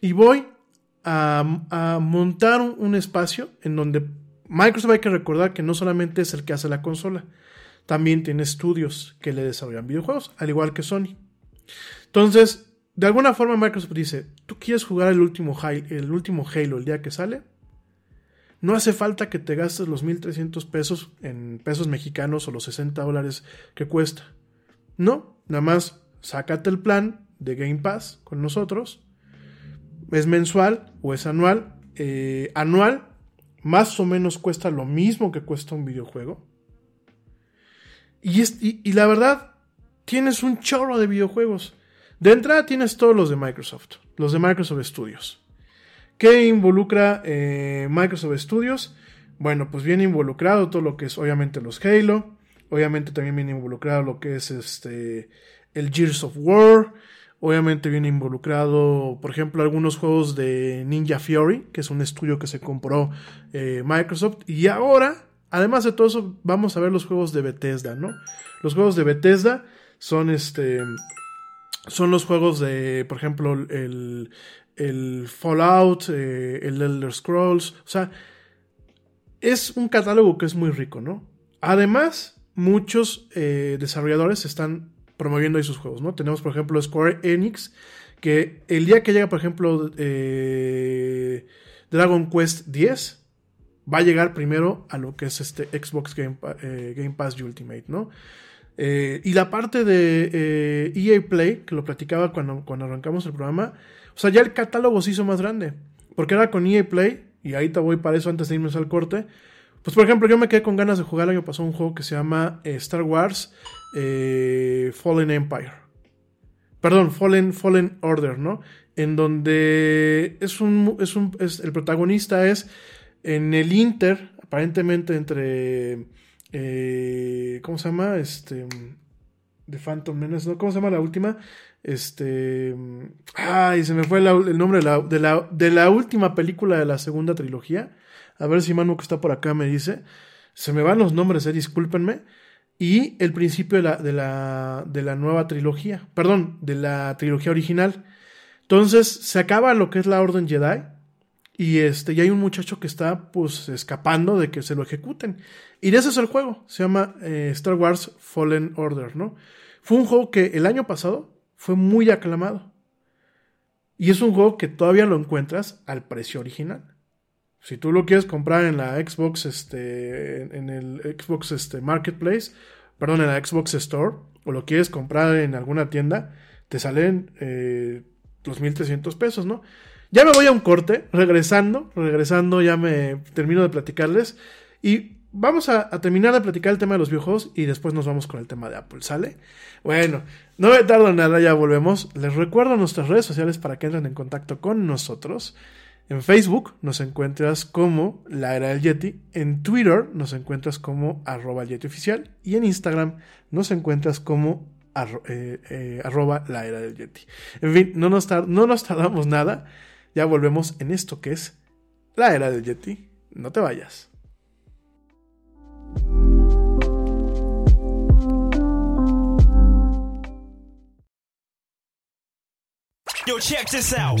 Y voy a, montar un espacio en donde Microsoft hay que recordar que no solamente es el que hace la consola, también tiene estudios que le desarrollan videojuegos, al igual que Sony. Entonces, de alguna forma Microsoft dice, ¿tú quieres jugar el último, el último Halo el día que sale? No hace falta que te gastes los 1.300 pesos en pesos mexicanos o los 60 dólares que cuesta. No, nada más sácate el plan de Game Pass con nosotros. Es mensual o es anual. Eh, anual más o menos cuesta lo mismo que cuesta un videojuego. Y, la verdad, tienes un chorro de videojuegos. De entrada tienes todos los de Microsoft, los de Microsoft Studios. ¿Qué involucra eh, Microsoft Studios? Bueno, pues viene involucrado todo lo que es obviamente los Halo, obviamente también viene involucrado lo que es este el Gears of War, Obviamente viene involucrado, por ejemplo, algunos juegos de Ninja Fury, que es un estudio que se compró eh, Microsoft. Y ahora, además de todo eso, vamos a ver los juegos de Bethesda, ¿no? Los juegos de Bethesda son este. Son los juegos de, por ejemplo, el, el Fallout, eh, el Elder Scrolls, o sea, es un catálogo que es muy rico, ¿no? Además, muchos eh, desarrolladores están promoviendo ahí sus juegos, ¿no? Tenemos, por ejemplo, Square Enix, que el día que llega, por ejemplo, eh, Dragon Quest 10, va a llegar primero a lo que es este Xbox Game, eh, Game Pass Ultimate, ¿no? Eh, y la parte de EA Play, que lo platicaba cuando, cuando arrancamos el programa, o sea, ya el catálogo se hizo más grande. Porque ahora con EA Play, y ahí te voy para eso antes de irnos al corte, pues por ejemplo, yo me quedé con ganas de jugar el año pasado un juego que se llama Star Wars Fallen Empire. Perdón, Fallen, Fallen Order, ¿no? En donde es un, es un es, el protagonista es en el Inter, aparentemente entre. Eh, ¿Cómo se llama? Este. De Phantom Menace, ¿no? ¿Cómo se llama la última? Este. Ay, se me fue el nombre de, la, de la última película de la segunda trilogía. A ver si Manu que está por acá me dice. Se me van los nombres, eh, discúlpenme. Y el principio de la, de la, de la nueva trilogía. Perdón, de la trilogía original. Entonces, se acaba lo que es la Orden Jedi y este, y hay un muchacho que está pues escapando de que se lo ejecuten. Y de ese es el juego. Se llama eh, Star Wars Fallen Order, ¿no? Fue un juego que el año pasado fue muy aclamado. Y es un juego que todavía lo encuentras al precio original. Si tú lo quieres comprar en la Xbox, este, en el Xbox este, Marketplace, perdón, en la Xbox Store, o lo quieres comprar en alguna tienda, te salen eh, 2.300 pesos, ¿no? Ya me voy a un corte, regresando, regresando ya me termino de platicarles y vamos a, a, terminar de platicar el tema de los videojuegos y después nos vamos con el tema de Apple, ¿sale? Bueno, no me tardo nada, ya volvemos. Les recuerdo nuestras redes sociales para que entren en contacto con nosotros. En Facebook nos encuentras como La Era del Yeti, en Twitter nos encuentras como arroba Yeti Oficial y en Instagram nos encuentras como eh, eh, arroba La Era del Yeti. En fin, no nos, no nos tardamos nada. Ya volvemos en esto que es la era del Yeti. No te vayas. Yo, check this out.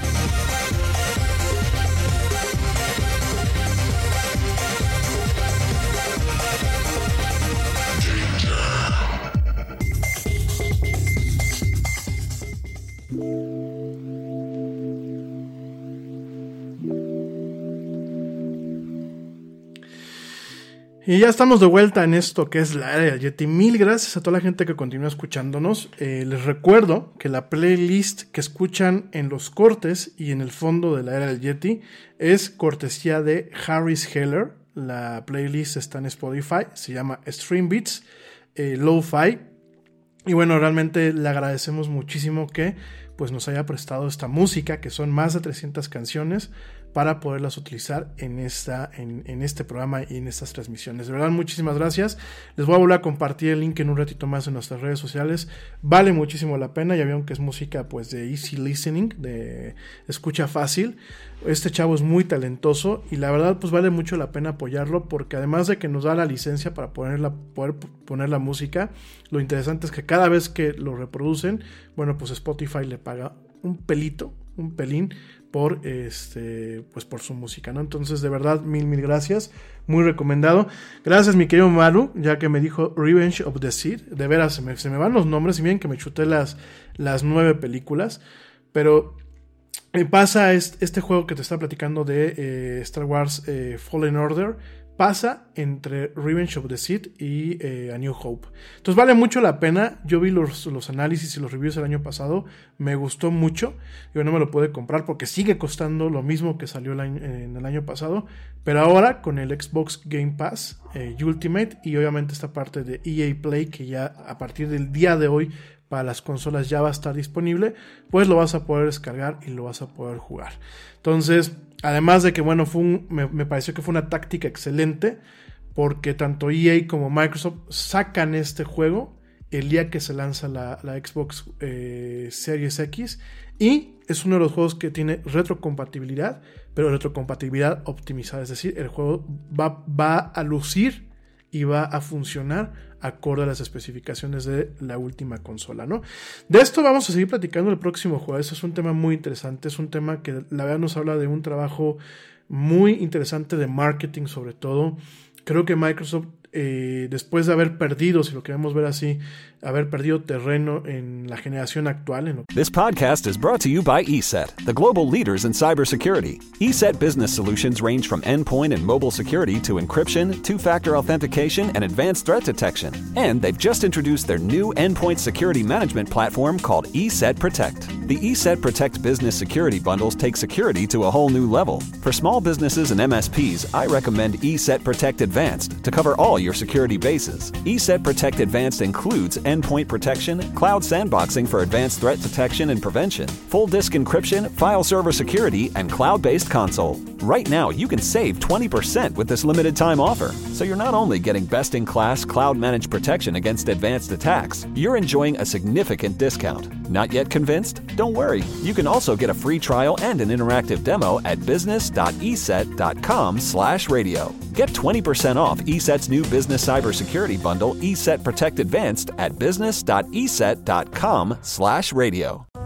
Y ya estamos de vuelta en esto que es la era del Yeti. Mil gracias a toda la gente que continúa escuchándonos. Eh, les recuerdo que la playlist que escuchan en los cortes y en el fondo de la era del Yeti es cortesía de Harris Heller. La playlist está en Spotify, se llama Stream Beats, eh, Lo-Fi. Y bueno, realmente le agradecemos muchísimo que pues nos haya prestado esta música, que son más de 300 canciones para poderlas utilizar en, esta, en, este programa y en estas transmisiones. De verdad, muchísimas gracias. Les voy a volver a compartir el link en un ratito más en nuestras redes sociales. Vale muchísimo la pena. Ya vieron que es música pues de easy listening, de escucha fácil. Este chavo es muy talentoso y la verdad pues vale mucho la pena apoyarlo porque además de que nos da la licencia para poner poder poner la música, lo interesante es que cada vez que lo reproducen, bueno pues Spotify le paga un pelito, un pelín por este pues por su música, ¿no? Entonces, de verdad, mil mil gracias. Muy recomendado. Gracias, mi querido Maru, ya que me dijo Revenge of the Seed. De veras, se me, van los nombres, y bien que me chuté las, las nueve películas. Pero me pasa este, juego que te está platicando de eh, Star Wars eh, Fallen Order pasa entre Revenge of the Sith y eh, A New Hope. Entonces vale mucho la pena. Yo vi los, análisis y los reviews el año pasado. Me gustó mucho. Yo no me lo pude comprar porque sigue costando lo mismo que salió en el año pasado. Pero ahora con el Xbox Game Pass eh, Ultimate y obviamente esta parte de EA Play que ya a partir del día de hoy para las consolas ya va a estar disponible, pues lo vas a poder descargar y lo vas a poder jugar. Entonces, además de que, bueno, fue me, pareció que fue una táctica excelente, porque tanto EA como Microsoft sacan este juego el día que se lanza la, Xbox eh, Series X. Y es uno de los juegos que tiene retrocompatibilidad, pero retrocompatibilidad optimizada, es decir, el juego va, va a lucir y va a funcionar acorde a las especificaciones de la última consola, ¿no? De esto vamos a seguir platicando el próximo jueves. Es un tema muy interesante, es un tema que la verdad nos habla de un trabajo muy interesante de marketing sobre todo. Creo que Microsoft eh, después de haber perdido, si lo queremos ver así, haber perdido terreno en la generación actual. En lo... This podcast is brought to you by ESET, the global leaders in cybersecurity. ESET business solutions range from endpoint and mobile security to encryption, two-factor authentication, and advanced threat detection. And they've just introduced their new endpoint security management platform called ESET Protect. The ESET Protect business security bundles take security to a whole new level. For small businesses and MSPs, I recommend ESET Protect Advanced to cover all your security bases. ESET Protect Advanced includes endpoint protection, cloud sandboxing for advanced threat detection and prevention, full disk encryption, file server security, and cloud based console. Right now, you can save 20% with this limited time offer. So you're not only getting best in class cloud managed protection against advanced attacks, you're enjoying a significant discount. Not yet convinced? Don't worry. You can also get a free trial and an interactive demo at business.eset.com/radio. Get 20% off ESET's new business cybersecurity bundle, ESET Protect Advanced, at business.eset.com/radio.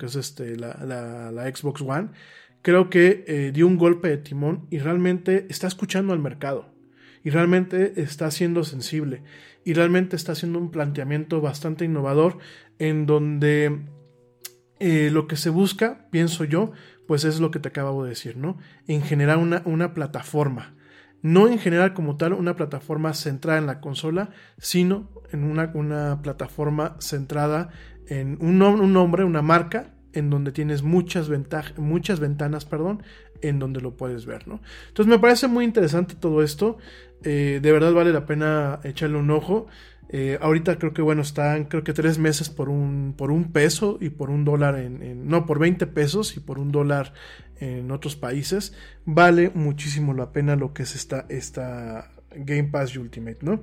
que es este, la, la, Xbox One, creo que eh, dio un golpe de timón y realmente está escuchando al mercado. Y realmente está siendo sensible. Y realmente está haciendo un planteamiento bastante innovador en donde eh, lo que se busca, pienso yo, pues es lo que te acabo de decir, ¿no? En generar una, una plataforma. No en general como tal una plataforma centrada en la consola, sino en una, una plataforma centrada en un, nombre, una marca, en donde tienes muchas, muchas ventanas, perdón, en donde lo puedes ver, ¿no? Entonces me parece muy interesante todo esto. Eh, de verdad vale la pena echarle un ojo. Eh, ahorita creo que bueno, están creo que tres meses por un, por un peso y por un dólar en, no, por 20 pesos y por un dólar en otros países. Vale muchísimo la pena lo que es esta, esta Game Pass Ultimate, ¿no?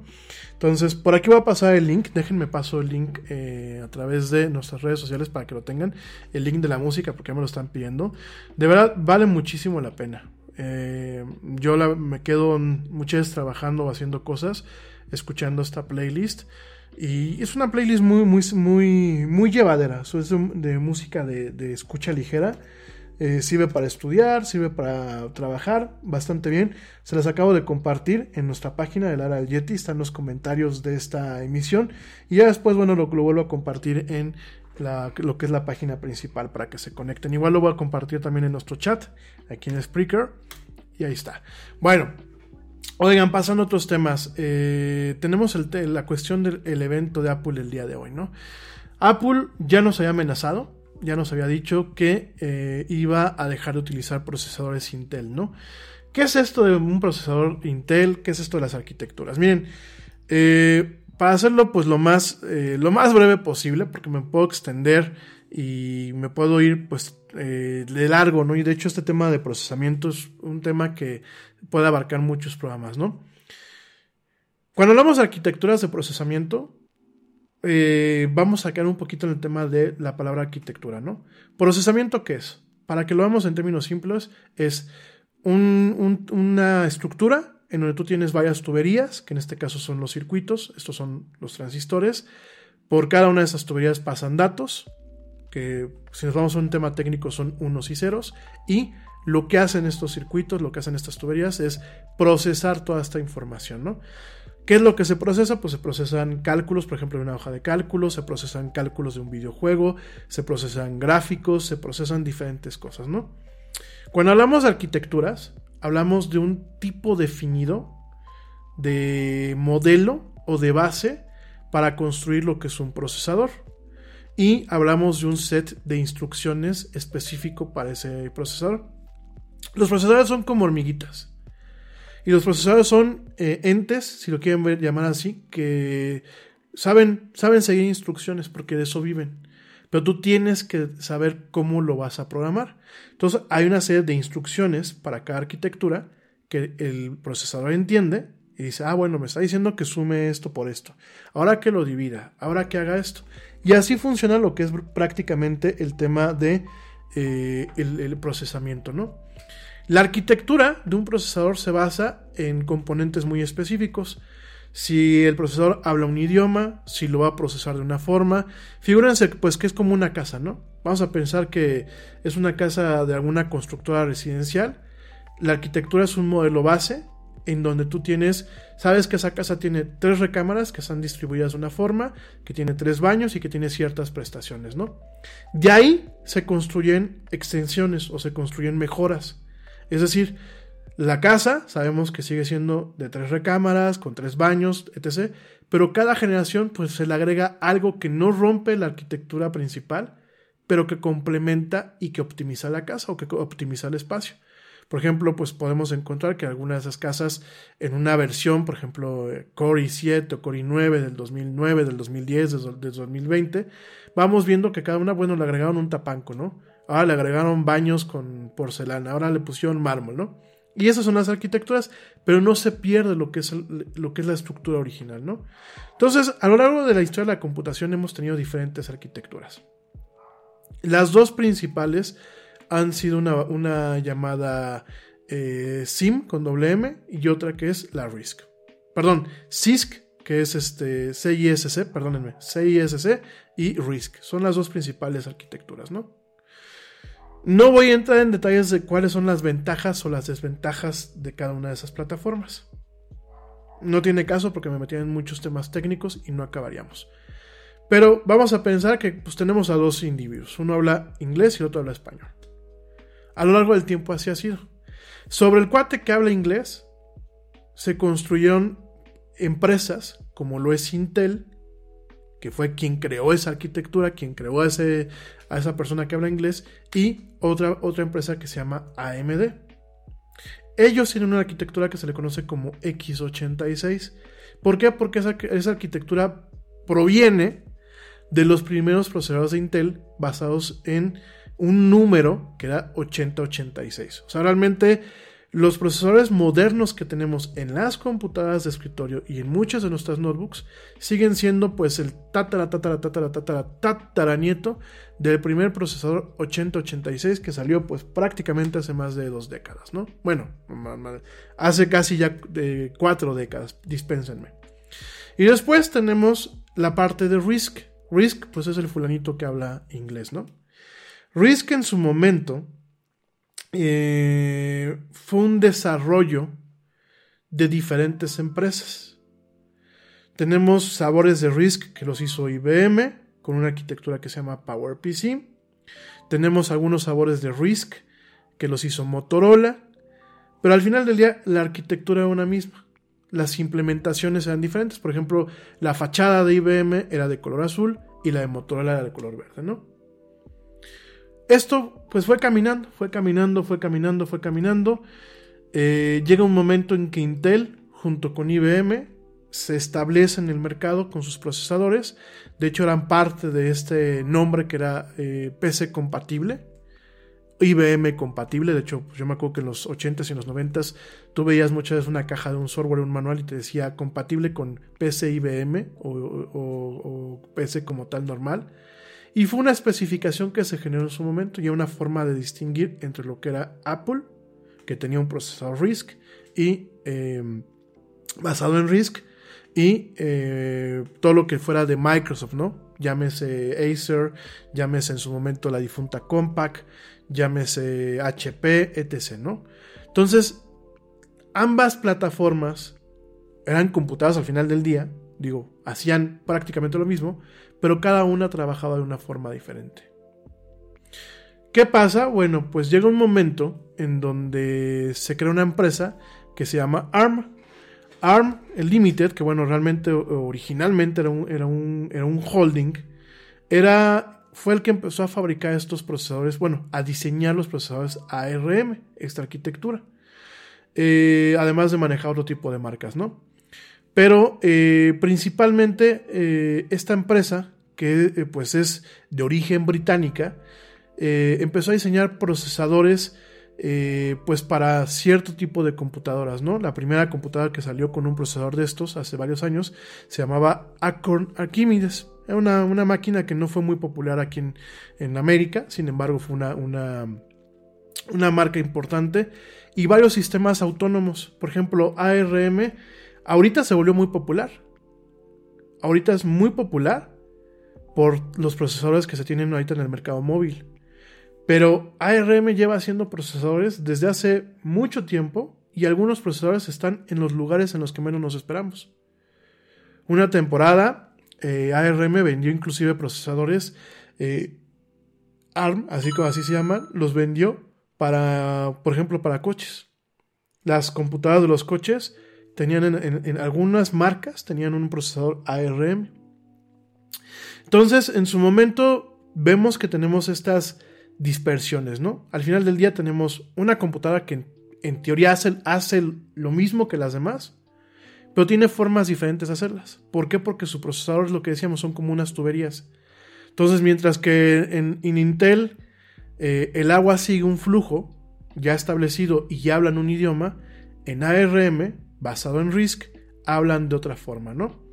Entonces, por aquí va a pasar el link. Déjenme paso el link eh, a través de nuestras redes sociales para que lo tengan. El link de la música, porque me lo están pidiendo. De verdad, vale muchísimo la pena. Eh, yo me quedo muchas veces trabajando o haciendo cosas, escuchando esta playlist. Y es una playlist muy, muy, muy, muy llevadera. es de, música de, escucha ligera. Eh, sirve para estudiar, sirve para trabajar bastante bien. Se las acabo de compartir en nuestra página del Ara del Yeti. Están los comentarios de esta emisión. Y ya después, bueno, lo, vuelvo a compartir en lo que es la página principal para que se conecten. Igual lo voy a compartir también en nuestro chat, aquí en Spreaker. Y ahí está. Bueno, oigan, pasando a otros temas. Eh, tenemos la cuestión del evento de Apple el día de hoy, ¿no? Apple ya nos había amenazado, ya nos había dicho que eh, iba a dejar de utilizar procesadores Intel, ¿no? ¿Qué es esto de un procesador Intel? ¿Qué es esto de las arquitecturas? Miren, eh, para hacerlo pues lo más, eh, lo más breve posible, porque me puedo extender y me puedo ir pues de largo, ¿no? Y de hecho este tema de procesamiento es un tema que puede abarcar muchos programas, ¿no? Cuando hablamos de arquitecturas de procesamiento, eh, vamos a sacar un poquito en el tema de la palabra arquitectura, ¿no? Procesamiento, ¿qué es? Para que lo veamos en términos simples, es una estructura en donde tú tienes varias tuberías, que en este caso son los circuitos, estos son los transistores. Por cada una de esas tuberías pasan datos, que si nos vamos a un tema técnico son unos y ceros, y lo que hacen estos circuitos, lo que hacen estas tuberías es procesar toda esta información, ¿no? ¿Qué es lo que se procesa? Pues se procesan cálculos, por ejemplo, de una hoja de cálculo, se procesan cálculos de un videojuego, se procesan gráficos, se procesan diferentes cosas, ¿no? Cuando hablamos de arquitecturas, hablamos de un tipo definido de modelo o de base para construir lo que es un procesador. Y hablamos de un set de instrucciones específico para ese procesador. Los procesadores son como hormiguitas. Y los procesadores son eh, entes, si lo quieren llamar así, que saben, saben seguir instrucciones porque de eso viven pero tú tienes que saber cómo lo vas a programar. Entonces hay una serie de instrucciones para cada arquitectura que el procesador entiende y dice, ah, bueno, me está diciendo que sume esto por esto, ahora que lo divida, ahora que haga esto. Y así funciona lo que es prácticamente el tema de eh, el procesamiento, ¿no? La arquitectura de un procesador se basa en componentes muy específicos si el procesador habla un idioma, si lo va a procesar de una forma. Figúrense pues que es como una casa, ¿no? Vamos a pensar que es una casa de alguna constructora residencial. La arquitectura es un modelo base en donde tú tienes, sabes que esa casa tiene tres recámaras que están distribuidas de una forma, que tiene tres baños y que tiene ciertas prestaciones, ¿no? De ahí se construyen extensiones o se construyen mejoras. Es decir, la casa sabemos que sigue siendo de tres recámaras, con tres baños, etc. Pero cada generación pues se le agrega algo que no rompe la arquitectura principal, pero que complementa y que optimiza la casa o que optimiza el espacio. Por ejemplo, pues podemos encontrar que algunas de esas casas en una versión, por ejemplo, Core i7 o Core i9 del 2009, del 2010, del 2020, vamos viendo que cada una, bueno, le agregaron un tapanco, ¿no? Ahora le agregaron baños con porcelana, ahora le pusieron mármol, ¿no? Y esas son las arquitecturas, pero no se pierde lo que es, lo que es la estructura original, ¿no? Entonces, a lo largo de la historia de la computación hemos tenido diferentes arquitecturas. Las dos principales han sido una, llamada eh, SIM con doble M y otra que es la RISC. Perdón, CISC, que es este CISC, perdónenme, CISC y RISC. Son las dos principales arquitecturas, ¿no? No voy a entrar en detalles de cuáles son las ventajas o las desventajas de cada una de esas plataformas. No tiene caso porque me metí en muchos temas técnicos y no acabaríamos. Pero vamos a pensar que pues, tenemos a dos individuos. Uno habla inglés y el otro habla español. A lo largo del tiempo así ha sido. Sobre el cuate que habla inglés, se construyeron empresas como lo es Intel, que fue quien creó esa arquitectura, quien creó a, ese, esa persona que habla inglés, y otra, otra empresa que se llama AMD. Ellos tienen una arquitectura que se le conoce como X86. ¿Por qué? Porque esa, esa arquitectura proviene de los primeros procesadores de Intel basados en un número que era 8086. O sea, realmente los procesadores modernos que tenemos en las computadoras de escritorio y en muchas de nuestras notebooks siguen siendo pues el tatara nieto del primer procesador 8086 que salió pues prácticamente hace más de dos décadas, ¿no? Bueno, hace casi ya de cuatro décadas, dispénsenme. Y después tenemos la parte de RISC. RISC pues es el fulanito que habla inglés, ¿no? RISC en su momento eh, fue un desarrollo de diferentes empresas. Tenemos sabores de RISC que los hizo IBM con una arquitectura que se llama PowerPC. Tenemos algunos sabores de RISC que los hizo Motorola. Pero al final del día la arquitectura era una misma. Las implementaciones eran diferentes. Por ejemplo, la fachada de IBM era de color azul y la de Motorola era de color verde, ¿no? Esto pues fue caminando, fue caminando, fue caminando, fue caminando. Eh, llega un momento en que Intel, junto con IBM, se establece en el mercado con sus procesadores. De hecho, eran parte de este nombre que era eh, PC compatible. IBM compatible, de hecho, yo me acuerdo que en los 80s y en los 90s tú veías muchas veces una caja de un software, un manual y te decía compatible con PC IBM o PC como tal normal. Y fue una especificación que se generó en su momento y una forma de distinguir entre lo que era Apple, que tenía un procesador RISC, y em, basado en RISC, y eh, todo lo que fuera de Microsoft, ¿no? Llámese Acer, llámese en su momento la difunta Compaq, llámese HP, etc., ¿no? Entonces, ambas plataformas eran computadas al final del día, digo, hacían prácticamente lo mismo, pero cada una trabajaba de una forma diferente. ¿Qué pasa? Bueno, pues llega un momento en donde se crea una empresa que se llama ARM. ARM Limited, que bueno, realmente originalmente era un, holding, era, fue el que empezó a fabricar estos procesadores, bueno, a diseñar los procesadores ARM, esta arquitectura. Eh, además de manejar otro tipo de marcas, ¿no? Pero eh, principalmente eh, esta empresa, que eh, pues es de origen británica, empezó a diseñar procesadores pues para cierto tipo de computadoras, ¿no? La primera computadora que salió con un procesador de estos hace varios años se llamaba Acorn Archimedes. Era una, máquina que no fue muy popular aquí en, en América, sin embargo fue una, una, una marca importante. Y varios sistemas autónomos, por ejemplo ARM, ahorita se volvió muy popular. Ahorita es muy popular por los procesadores que se tienen ahorita en el mercado móvil. Pero ARM lleva haciendo procesadores desde hace mucho tiempo y algunos procesadores están en los lugares en los que menos nos esperamos. Una temporada, eh, ARM vendió inclusive procesadores eh, ARM, así como así se llaman, los vendió para, por ejemplo, para coches. Las computadoras de los coches tenían en, algunas marcas, tenían un procesador ARM. Entonces, en su momento, vemos que tenemos estas dispersiones, ¿no? Al final del día tenemos una computadora que en, teoría hace, hace, lo mismo que las demás, pero tiene formas diferentes de hacerlas. ¿Por qué? Porque su procesador, es lo que decíamos, son como unas tuberías. Entonces, mientras que en, Intel eh, el agua sigue un flujo ya establecido y ya hablan un idioma, en ARM basado en RISC, hablan de otra forma, ¿no?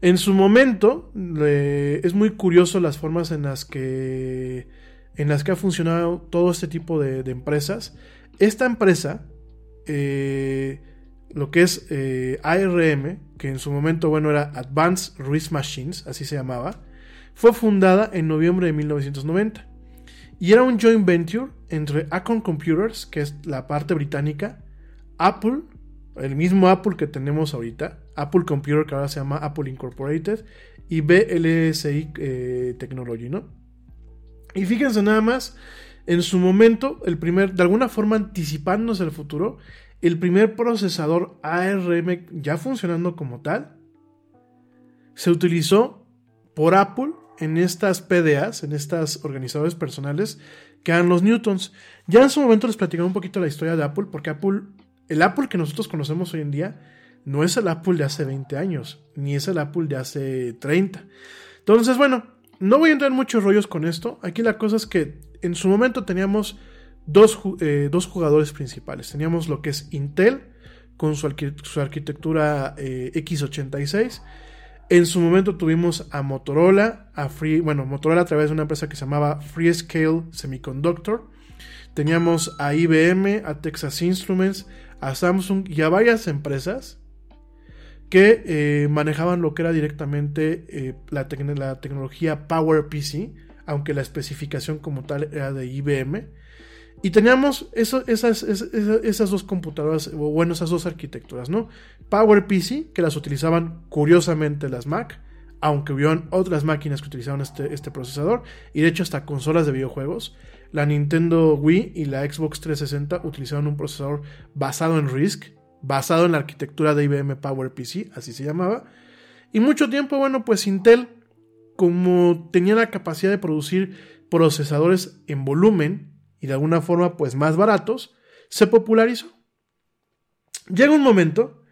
En su momento, es muy curioso las formas en las que, en las que ha funcionado todo este tipo de, empresas. Esta empresa, eh, lo que es eh, ARM, que en su momento, bueno, era Advanced RISC Machines, así se llamaba, fue fundada en noviembre de 1990. Y era un joint venture entre Acon Computers, que es la parte británica, Apple, el mismo Apple que tenemos ahorita, Apple Computer que ahora se llama Apple Incorporated y BLSI eh, Technology, ¿no? Y fíjense nada más, en su momento, el primer, de alguna forma anticipándose al futuro, el primer procesador ARM ya funcionando como tal, se utilizó por Apple en estas PDAs, en estas organizadores personales que eran los Newtons. Ya en su momento les platicaba un poquito la historia de Apple, porque Apple el Apple que nosotros conocemos hoy en día no es el Apple de hace 20 años, ni es el Apple de hace 30. Entonces, bueno, no voy a entrar en muchos rollos con esto. Aquí la cosa es que en su momento teníamos dos, eh, dos jugadores principales. Teníamos lo que es Intel con su, su arquitectura eh, X86. En su momento tuvimos a Motorola, a Free, bueno, Motorola a través de una empresa que se llamaba Freescale Semiconductor. Teníamos a IBM, a Texas Instruments, a Samsung y a varias empresas que eh, manejaban lo que era directamente eh, la, la, tecnología PowerPC, aunque la especificación como tal era de IBM. Y teníamos esas, esas, dos computadoras, o bueno, esas dos arquitecturas, ¿no? PowerPC, que las utilizaban curiosamente las Mac, aunque hubieron otras máquinas que utilizaban este, este procesador, y de hecho hasta consolas de videojuegos. La Nintendo Wii y la Xbox 360 utilizaban un procesador basado en RISC, basado en la arquitectura de IBM PowerPC, así se llamaba. Y mucho tiempo, bueno, pues Intel, como tenía la capacidad de producir procesadores en volumen y de alguna forma pues más baratos, se popularizó. Llega un momento,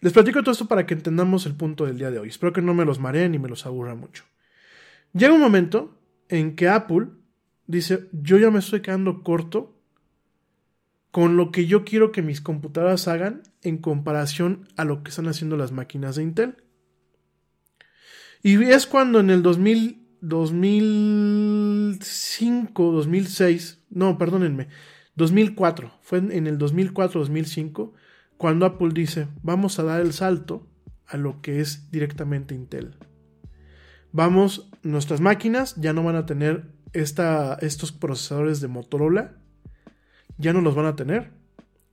les platico todo esto para que entendamos el punto del día de hoy. Espero que no me los mareen ni me los aburra mucho. Llega un momento en que Apple dice, yo ya me estoy quedando corto con lo que yo quiero que mis computadoras hagan en comparación a lo que están haciendo las máquinas de Intel. Y es cuando en el 2000, 2005, 2006, no, perdónenme, 2004, fue en el 2004-2005 cuando Apple dice, vamos a dar el salto a lo que es directamente Intel. Vamos, nuestras máquinas ya no van a tener estos procesadores de Motorola, ya no los van a tener.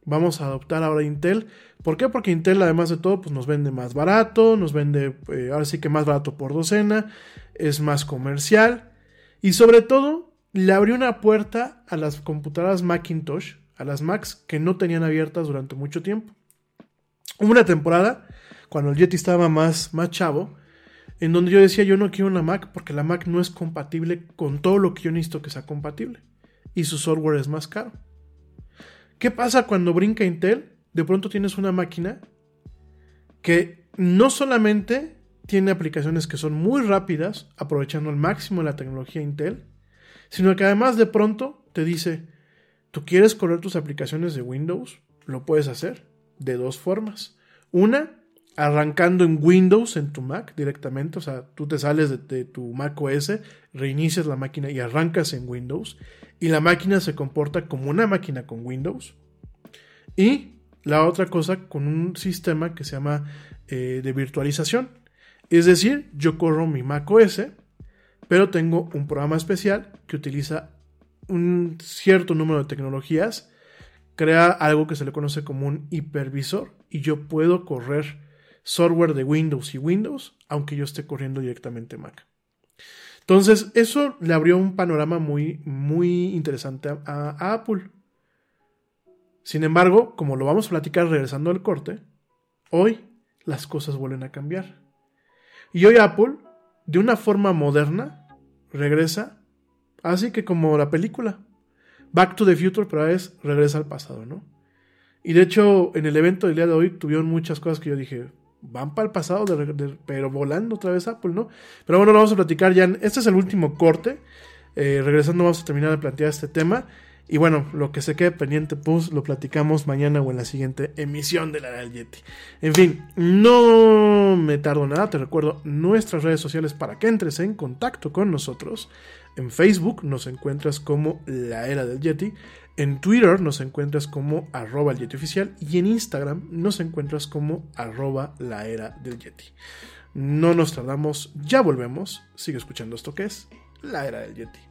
Vamos a adoptar ahora Intel. ¿Por qué? Porque Intel, además de todo, pues nos vende más barato, nos vende, eh, ahora sí que más barato por docena, es más comercial y sobre todo le abrió una puerta a las computadoras Macintosh, a las Macs que no tenían abiertas durante mucho tiempo. Hubo una temporada, cuando el Yeti estaba más, más chavo, en donde yo decía yo no quiero una Mac porque la Mac no es compatible con todo lo que yo necesito que sea compatible y su software es más caro. ¿Qué pasa cuando brinca Intel? De pronto tienes una máquina que no solamente tiene aplicaciones que son muy rápidas, aprovechando al máximo la tecnología Intel, sino que además de pronto te dice, ¿tú quieres correr tus aplicaciones de Windows? Lo puedes hacer de dos formas. Una, arrancando en Windows en tu Mac directamente, o sea, tú te sales de, tu Mac OS, reinicias la máquina y arrancas en Windows y la máquina se comporta como una máquina con Windows. Y la otra cosa con un sistema que se llama eh, de virtualización. Es decir, yo corro mi Mac OS, pero tengo un programa especial que utiliza un cierto número de tecnologías, crea algo que se le conoce como un hipervisor y yo puedo correr software de Windows y Windows, aunque yo esté corriendo directamente Mac. Entonces, eso le abrió un panorama muy, muy interesante a, Apple. Sin embargo, como lo vamos a platicar regresando al corte, hoy las cosas vuelven a cambiar. Y hoy Apple, de una forma moderna, regresa, así que como la película, Back to the Future, pero es regresa al pasado, ¿no? Y de hecho, en el evento del día de hoy tuvieron muchas cosas que yo dije, van para el pasado, pero volando otra vez Apple, ¿no? Pero bueno, lo vamos a platicar ya. este es el último corte. Eh, regresando, vamos a terminar de plantear este tema. Y bueno, lo que se quede pendiente, pues lo platicamos mañana o en la siguiente emisión de la del Yeti. En fin, no me tardo nada. Te recuerdo nuestras redes sociales para que entres en contacto con nosotros. En Facebook nos encuentras como La Era del Yeti. En Twitter nos encuentras como arroba el Yeti oficial y en Instagram nos encuentras como arroba la era del Yeti. No nos tardamos, ya volvemos. Sigue escuchando esto que es la era del Yeti.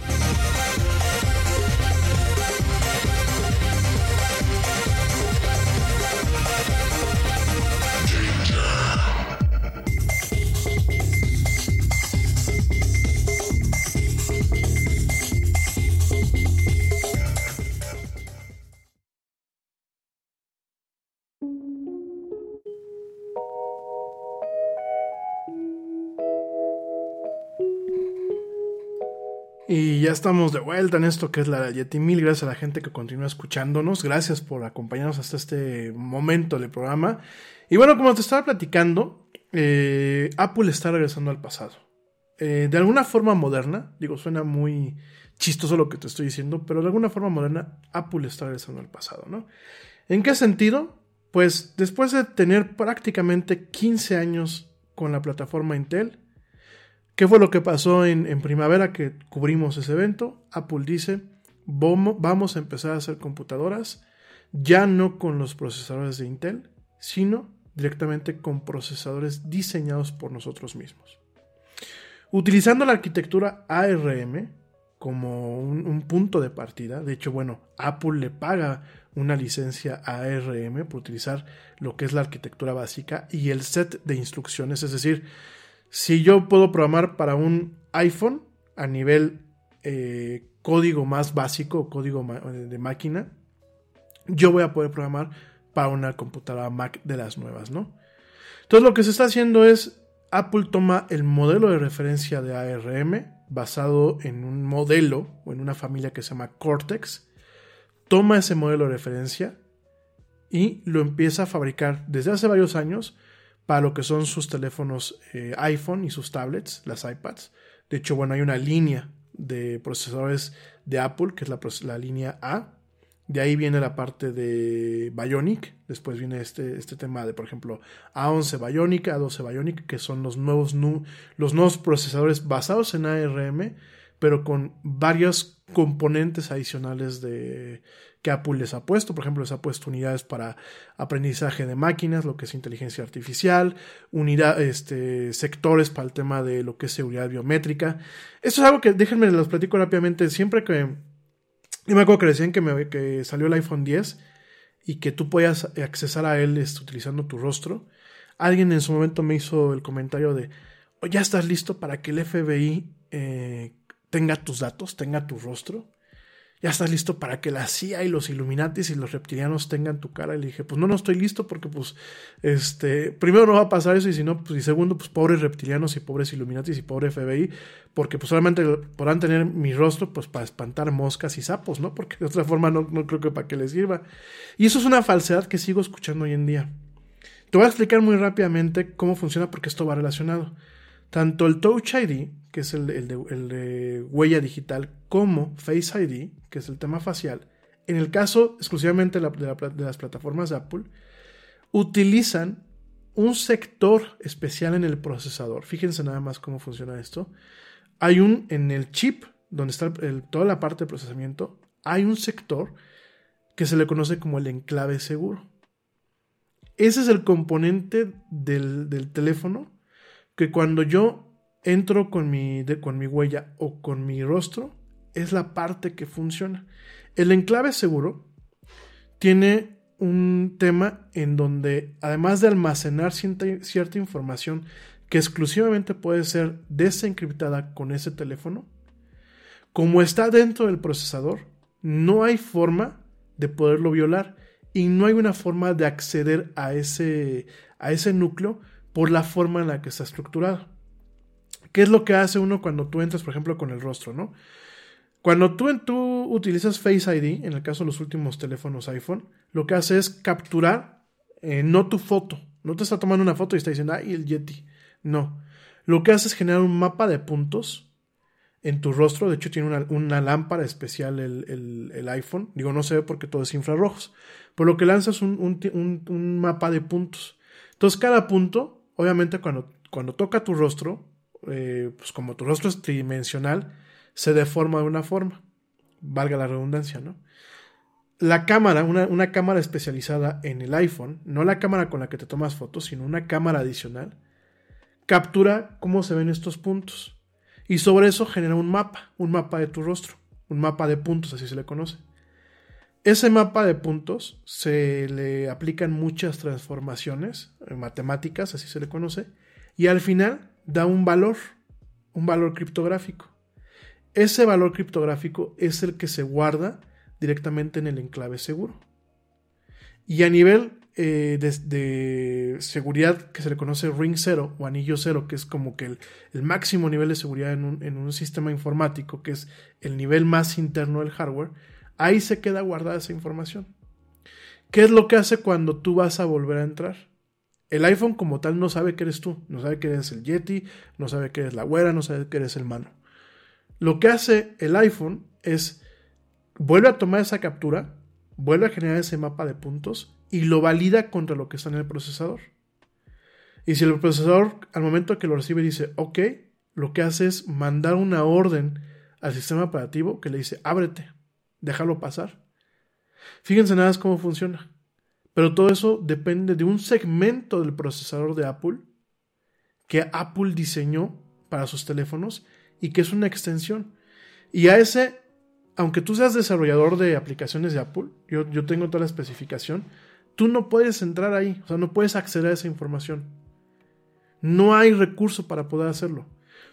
Y ya estamos de vuelta en esto que es la Yeti. Mil gracias a la gente que continúa escuchándonos. Gracias por acompañarnos hasta este momento del programa. Y bueno, como te estaba platicando, eh, Apple está regresando al pasado. Eh, de alguna forma moderna, digo, suena muy chistoso lo que te estoy diciendo, pero de alguna forma moderna, Apple está regresando al pasado, ¿no? ¿En qué sentido? Pues después de tener prácticamente 15 años con la plataforma Intel, ¿Qué fue lo que pasó en, primavera que cubrimos ese evento? Apple dice, vamos a empezar a hacer computadoras ya no con los procesadores de Intel, sino directamente con procesadores diseñados por nosotros mismos. Utilizando la arquitectura ARM como un, un, punto de partida, de hecho, bueno, Apple le paga una licencia ARM por utilizar lo que es la arquitectura básica y el set de instrucciones, es decir, si yo puedo programar para un iPhone a nivel eh, código más básico, código de máquina, yo voy a poder programar para una computadora Mac de las nuevas, ¿no? Entonces lo que se está haciendo es Apple toma el modelo de referencia de ARM basado en un modelo o en una familia que se llama Cortex, toma ese modelo de referencia y lo empieza a fabricar desde hace varios años para lo que son sus teléfonos eh, iPhone y sus tablets, las iPads. De hecho, bueno, hay una línea de procesadores de Apple, que es la, la línea A. De ahí viene la parte de Bionic. Después viene este, este tema de, por ejemplo, A11 Bionic, A12 Bionic, que son los nuevos, los nuevos procesadores basados en ARM, pero con varios componentes adicionales de, que Apple les ha puesto. Por ejemplo, les ha puesto unidades para aprendizaje de máquinas, lo que es inteligencia artificial, unidad, este, sectores para el tema de lo que es seguridad biométrica. Esto es algo que, déjenme los platico rápidamente, siempre que... Yo me acuerdo que decían que, me, que salió el iPhone 10 y que tú podías accesar a él este, utilizando tu rostro. Alguien en su momento me hizo el comentario de, oh, ya estás listo para que el FBI eh, tenga tus datos, tenga tu rostro ya estás listo para que la CIA y los Illuminatis y los reptilianos tengan tu cara. Y le dije, pues no, no estoy listo porque pues, este, primero no va a pasar eso y si no, pues y segundo, pues pobres reptilianos y pobres Illuminatis y pobre FBI, porque pues solamente podrán tener mi rostro pues para espantar moscas y sapos, ¿no? Porque de otra forma no, no creo que para qué les sirva. Y eso es una falsedad que sigo escuchando hoy en día. Te voy a explicar muy rápidamente cómo funciona porque esto va relacionado. Tanto el Touch ID, que es el de, huella digital, como Face ID, que es el tema facial, en el caso exclusivamente de, las plataformas de Apple, utilizan un sector especial en el procesador. Fíjense nada más cómo funciona esto. Hay un, en el chip, donde está toda la parte de procesamiento, hay un sector que se le conoce como el enclave seguro. Ese es el componente del teléfono que cuando yo entro con mi, con mi huella o con mi rostro, es la parte que funciona. El enclave seguro tiene un tema en donde, además de almacenar cierta, información que exclusivamente puede ser desencriptada con ese teléfono, como está dentro del procesador, no hay forma de poderlo violar y no hay una forma de acceder a ese, a ese núcleo por la forma en la que está estructurado. ¿Qué es lo que hace uno cuando tú entras, por ejemplo, con el rostro, no? Cuando tú, tú utilizas Face ID, en el caso de los últimos teléfonos iPhone, lo que hace es capturar eh, no tu foto. No te está tomando una foto y está diciendo, ay, el Yeti. No. Lo que hace es generar un mapa de puntos en tu rostro. De hecho, tiene una, lámpara especial el, iPhone. Digo, no se ve porque todo es infrarrojos. Pero lo que lanza es un, un mapa de puntos. Entonces, cada punto obviamente cuando, cuando toca tu rostro, eh, pues como tu rostro es tridimensional, se deforma de una forma, valga la redundancia, ¿no? la cámara, una, una, cámara especializada en el iPhone, no la cámara con la que te tomas fotos, sino una cámara adicional, captura cómo se ven estos puntos. Y sobre eso genera un mapa, un mapa de tu rostro, un mapa de puntos, así se le conoce. Ese mapa de puntos se le aplican muchas transformaciones eh, matemáticas, así se le conoce, y al final da un valor, un valor criptográfico. Ese valor criptográfico es el que se guarda directamente en el enclave seguro. Y a nivel eh, de, seguridad que se le conoce ring cero o anillo cero, que es como que el, máximo nivel de seguridad en un, sistema informático, que es el nivel más interno del hardware, ahí se queda guardada esa información. ¿Qué es lo que hace cuando tú vas a volver a entrar? El iPhone como tal no sabe que eres tú, no sabe que eres el Yeti, no sabe que eres la güera, no sabe que eres el mano. Lo que hace el iPhone es vuelve a tomar esa captura, vuelve a generar ese mapa de puntos y lo valida contra lo que está en el procesador. Y si el procesador al momento que lo recibe dice, ok, lo que hace es mandar una orden al sistema operativo que le dice, ábrete, déjalo pasar. Fíjense nada más cómo funciona. Pero todo eso depende de un segmento del procesador de Apple que Apple diseñó para sus teléfonos y que es una extensión. Y a ese aunque tú seas desarrollador de aplicaciones de Apple, yo, yo tengo toda la especificación, tú no puedes entrar ahí, o sea, no puedes acceder a esa información. No hay recurso para poder hacerlo.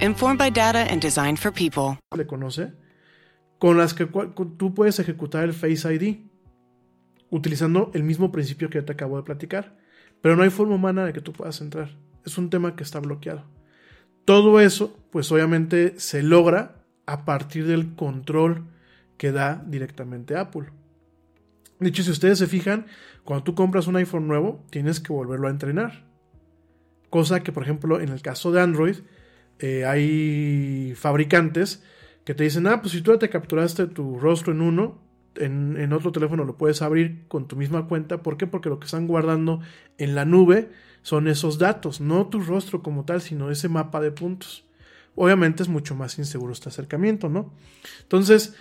informed by data and designed for people. Le conoce con las que tú puedes ejecutar el Face ID utilizando el mismo principio que te acabo de platicar, pero no hay forma humana de que tú puedas entrar. Es un tema que está bloqueado. Todo eso, pues obviamente se logra a partir del control que da directamente Apple. De hecho, si ustedes se fijan, cuando tú compras un iPhone nuevo, tienes que volverlo a entrenar. Cosa que, por ejemplo, en el caso de Android, eh, hay fabricantes que te dicen, ah, pues si tú te capturaste tu rostro en uno, en, otro teléfono lo puedes abrir con tu misma cuenta. ¿Por qué? Porque lo que están guardando en la nube son esos datos, no tu rostro como tal, sino ese mapa de puntos. Obviamente es mucho más inseguro este acercamiento, ¿no? Entonces,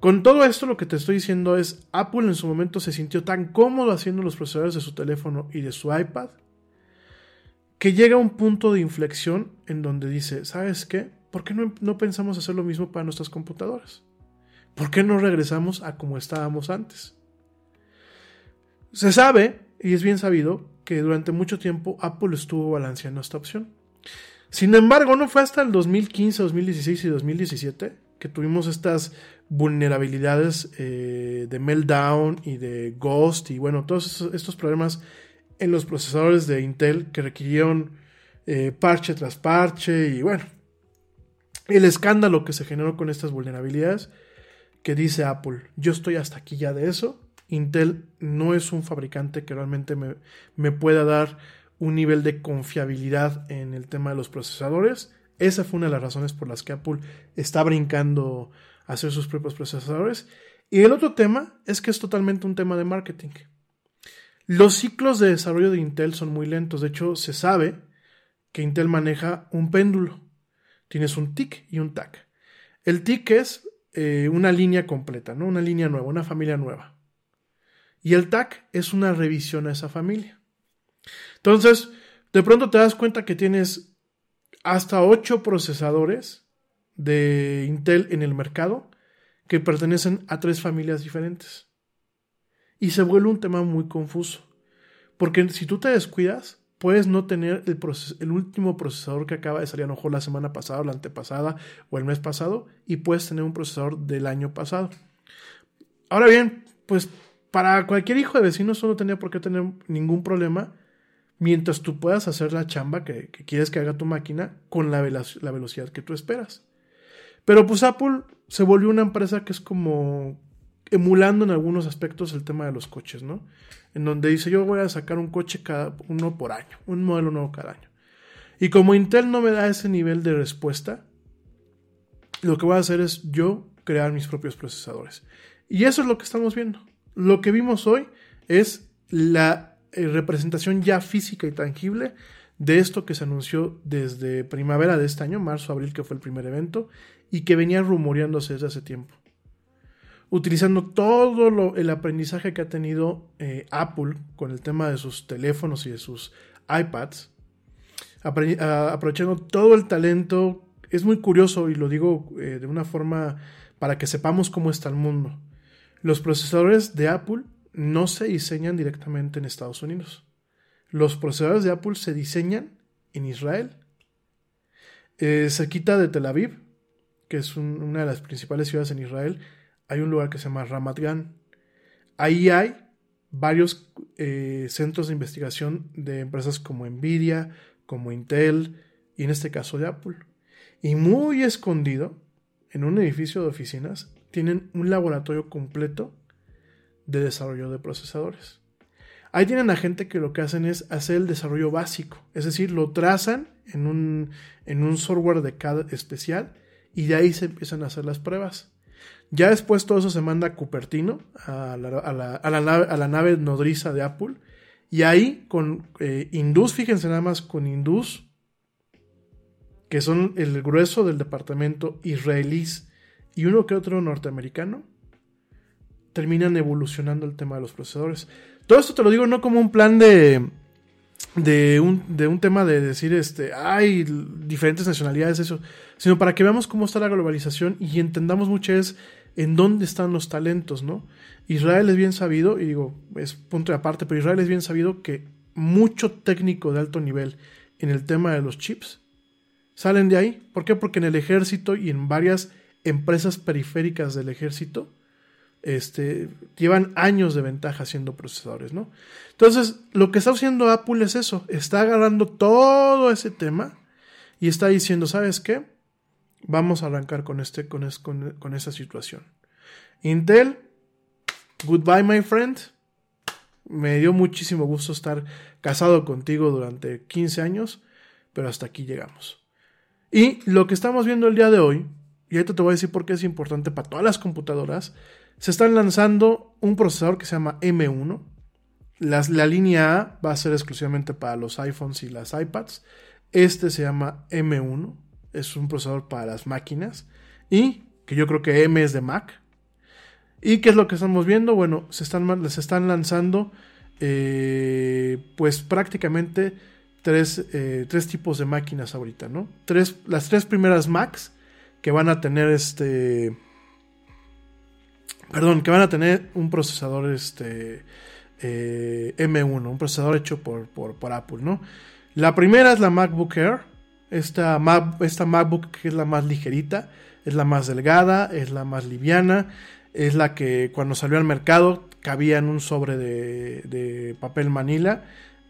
con todo esto lo que te estoy diciendo es, Apple en su momento se sintió tan cómodo haciendo los procesadores de su teléfono y de su iPad que llega a un punto de inflexión en donde dice, ¿sabes qué? ¿Por qué no, pensamos hacer lo mismo para nuestras computadoras? ¿Por qué no regresamos a como estábamos antes? Se sabe, y es bien sabido, que durante mucho tiempo Apple estuvo balanceando esta opción. Sin embargo, no fue hasta el 2015, 2016 y 2017 que tuvimos estas vulnerabilidades eh, de meltdown y de ghost y bueno, todos estos problemas en los procesadores de Intel que requirieron eh, parche tras parche y bueno, el escándalo que se generó con estas vulnerabilidades que dice Apple, yo estoy hasta aquí ya de eso, Intel no es un fabricante que realmente me, me pueda dar un nivel de confiabilidad en el tema de los procesadores. Esa fue una de las razones por las que Apple está brincando a hacer sus propios procesadores. Y el otro tema es que es totalmente un tema de marketing. Los ciclos de desarrollo de Intel son muy lentos. De hecho, se sabe que Intel maneja un péndulo. Tienes un TIC y un TAC. El TIC es eh, una línea completa, ¿no? Una línea nueva, una familia nueva. Y el TAC es una revisión a esa familia. Entonces, de pronto te das cuenta que tienes hasta 8 procesadores de Intel en el mercado que pertenecen a tres familias diferentes y se vuelve un tema muy confuso. Porque si tú te descuidas, puedes no tener el, el, último procesador que acaba de salir a lo mejor la semana pasada, o la antepasada o el mes pasado, y puedes tener un procesador del año pasado. Ahora bien, pues para cualquier hijo de vecino eso no tenía por qué tener ningún problema mientras tú puedas hacer la chamba que, quieres que haga tu máquina con la, la velocidad que tú esperas. Pero pues Apple se volvió una empresa que es como emulando en algunos aspectos el tema de los coches, ¿no? En donde dice yo voy a sacar un coche cada uno por año, un modelo nuevo cada año. Y como Intel no me da ese nivel de respuesta, lo que voy a hacer es yo crear mis propios procesadores. Y eso es lo que estamos viendo. Lo que vimos hoy es la eh, representación ya física y tangible de esto que se anunció desde primavera de este año, marzo, abril, que fue el primer evento, y que venía rumoreándose desde hace tiempo. Utilizando todo el aprendizaje que ha tenido eh, Apple con el tema de sus teléfonos y de sus iPads, aprovechando todo el talento. Es muy curioso y lo digo eh, de una forma para que sepamos cómo está el mundo. Los procesadores de Apple no se diseñan directamente en Estados Unidos. Los procesadores de Apple se diseñan en Israel. Eh, cerquita de Tel Aviv, que es una de las principales ciudades en Israel, hay un lugar que se llama Ramat Gan. Ahí hay varios eh, centros de investigación de empresas como Nvidia, como Intel y en este caso de Apple. Y muy escondido, en un edificio de oficinas, tienen un laboratorio completo de desarrollo de procesadores. Ahí tienen a gente que lo que hacen es hacer el desarrollo básico, es decir, lo trazan en un, en un software de CAD especial y de ahí se empiezan a hacer las pruebas. Ya después todo eso se manda a Cupertino, a la, a la, nave, a la nave nodriza de Apple, y ahí con eh, Indus, fíjense nada más con Indus, que son el grueso del departamento israelíes y uno que otro norteamericano, terminan evolucionando el tema de los procesadores. Todo esto te lo digo no como un plan de, de, un, de un tema de decir, este, hay diferentes nacionalidades, eso, sino para que veamos cómo está la globalización y entendamos mucho es en dónde están los talentos, ¿no? Israel es bien sabido, y digo, es punto de aparte, pero Israel es bien sabido que mucho técnico de alto nivel en el tema de los chips salen de ahí. ¿Por qué? Porque en el ejército y en varias empresas periféricas del ejército este, llevan años de ventaja haciendo procesadores, ¿no? Entonces, lo que está haciendo Apple es eso, está agarrando todo ese tema y está diciendo, ¿sabes qué? Vamos a arrancar con, este, con, con, con esta situación. Intel Goodbye, my friend. Me dio muchísimo gusto estar casado contigo durante 15 años, pero hasta aquí llegamos. Y lo que estamos viendo el día de hoy, y ahorita te voy a decir por qué es importante para todas las computadoras, se están lanzando un procesador que se llama M1. la línea A va a ser exclusivamente para los iPhones y las iPads. Este se llama M1, es un procesador para las máquinas. Y que yo creo que M es de Mac, ¿Y qué es lo que estamos viendo? Bueno, se están, están lanzando eh, pues prácticamente tres, eh, tres, tipos de máquinas ahorita, ¿no? Tres, las tres primeras Macs que van a tener este... Perdón, que van a tener un procesador este, eh, M1, un procesador hecho por, por, Apple, ¿no? La primera es la MacBook Air, esta, esta MacBook que es la más ligerita, es la más delgada, es la más liviana, es la que cuando salió al mercado cabía en un sobre de, papel manila.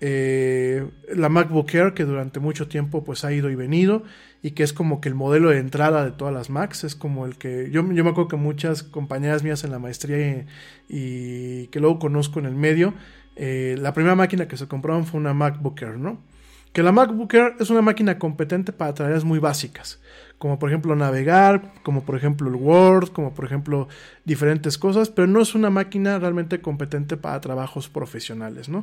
Eh, la MacBook Air que durante mucho tiempo pues ha ido y venido y que es como que el modelo de entrada de todas las Macs es como el que yo, yo me acuerdo que muchas compañeras mías en la maestría y, que luego conozco en el medio eh, la primera máquina que se compraron fue una MacBook Air no que la MacBook Air es una máquina competente para tareas muy básicas como por ejemplo navegar, como por ejemplo el Word, como por ejemplo diferentes cosas, pero no es una máquina realmente competente para trabajos profesionales, ¿no?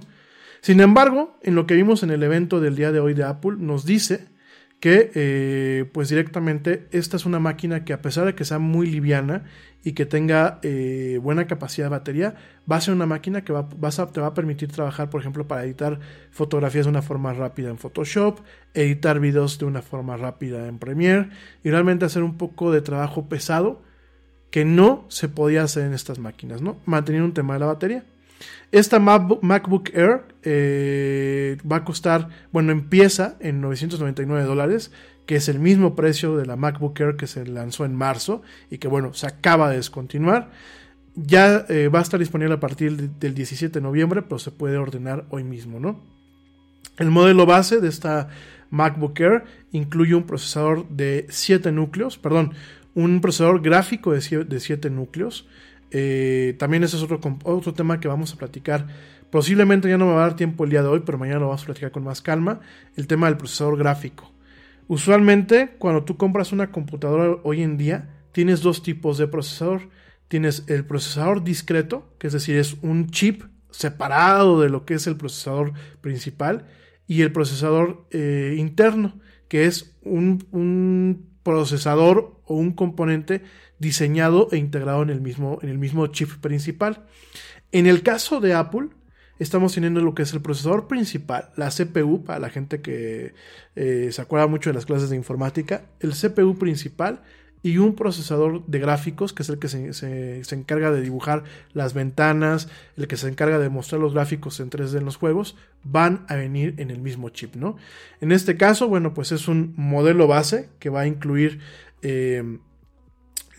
Sin embargo, en lo que vimos en el evento del día de hoy de Apple, nos dice que eh, pues directamente esta es una máquina que a pesar de que sea muy liviana y que tenga eh, buena capacidad de batería, va a ser una máquina que te va a permitir trabajar, por ejemplo, para editar fotografías de una forma rápida en Photoshop, editar videos de una forma rápida en Premiere y realmente hacer un poco de trabajo pesado que no se podía hacer en estas máquinas, ¿no? Manteniendo un tema de la batería. Esta MacBook Air eh, va a costar, bueno, empieza en 999 dólares, que es el mismo precio de la MacBook Air que se lanzó en marzo y que, bueno, se acaba de descontinuar. Ya eh, va a estar disponible a partir del 17 de noviembre, pero se puede ordenar hoy mismo, ¿no? El modelo base de esta MacBook Air incluye un procesador de 7 núcleos, perdón, un procesador gráfico de 7 núcleos, Eh, también ese es otro, otro tema que vamos a platicar. Posiblemente ya no me va a dar tiempo el día de hoy, pero mañana lo vamos a platicar con más calma. El tema del procesador gráfico. Usualmente, cuando tú compras una computadora hoy en día, tienes dos tipos de procesador. Tienes el procesador discreto, que es decir, es un chip separado de lo que es el procesador principal, y el procesador eh, interno, que es un, un, procesador o un componente diseñado e integrado en el, mismo, en el mismo chip principal. En el caso de Apple, estamos teniendo lo que es el procesador principal, la CPU, para la gente que eh, se acuerda mucho de las clases de informática, el CPU principal y un procesador de gráficos, que es el que se, se, encarga de dibujar las ventanas, el que se encarga de mostrar los gráficos en 3D en los juegos, van a venir en el mismo chip, ¿no? En este caso, bueno, pues es un modelo base que va a incluir eh,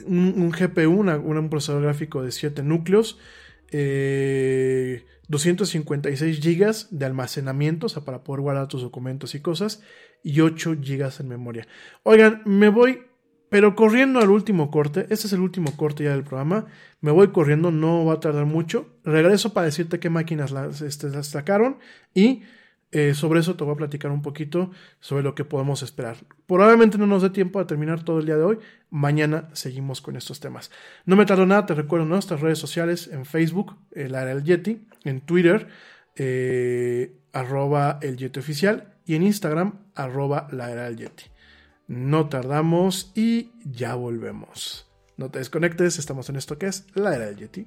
un, GPU, un procesador gráfico de 7 núcleos, eh, 256 GB de almacenamiento, o sea, para poder guardar tus documentos y cosas, y 8 GB en memoria. Oigan, me voy pero corriendo al último corte, este es el último corte ya del programa, me voy corriendo, no va a tardar mucho. Regreso para decirte qué máquinas las, este, las sacaron y eh, sobre eso te voy a platicar un poquito sobre lo que podemos esperar. Probablemente no nos dé tiempo a terminar todo el día de hoy, mañana seguimos con estos temas. No me tardo nada, te recuerdo nuestras redes sociales en Facebook, el área del Yeti, en Twitter, eh, arroba el Yeti oficial y en Instagram, arroba la era del Yeti. No tardamos y ya volvemos. No te desconectes, estamos en esto que es la era del Yeti.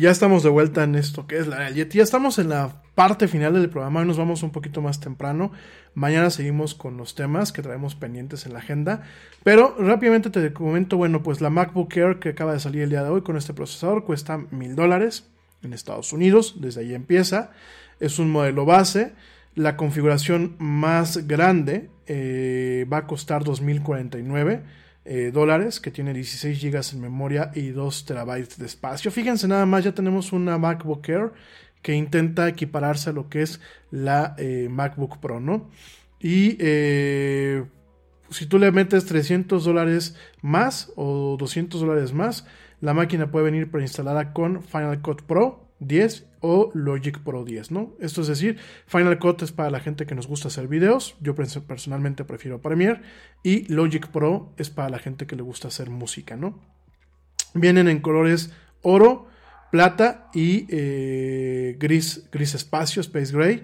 Ya estamos de vuelta en esto que es la del. Ya estamos en la parte final del programa. Nos vamos un poquito más temprano. Mañana seguimos con los temas que traemos pendientes en la agenda. Pero rápidamente te comento, bueno, pues la MacBook Air que acaba de salir el día de hoy con este procesador cuesta mil dólares en Estados Unidos. Desde ahí empieza. Es un modelo base. La configuración más grande eh, va a costar 2049 eh, dólares, que tiene 16 GB en memoria y 2 terabytes de espacio. Fíjense nada más, ya tenemos una MacBook Air que intenta equipararse a lo que es la eh, MacBook Pro, ¿no? Y eh, si tú le metes 300 dólares más o 200 dólares más, la máquina puede venir preinstalada con Final Cut Pro 10 o Logic Pro 10, ¿no? Esto es decir, Final Cut es para la gente que nos gusta hacer videos, yo personalmente prefiero Premiere, y Logic Pro es para la gente que le gusta hacer música, ¿no? Vienen en colores oro, plata y eh, gris, gris espacio, Space Gray.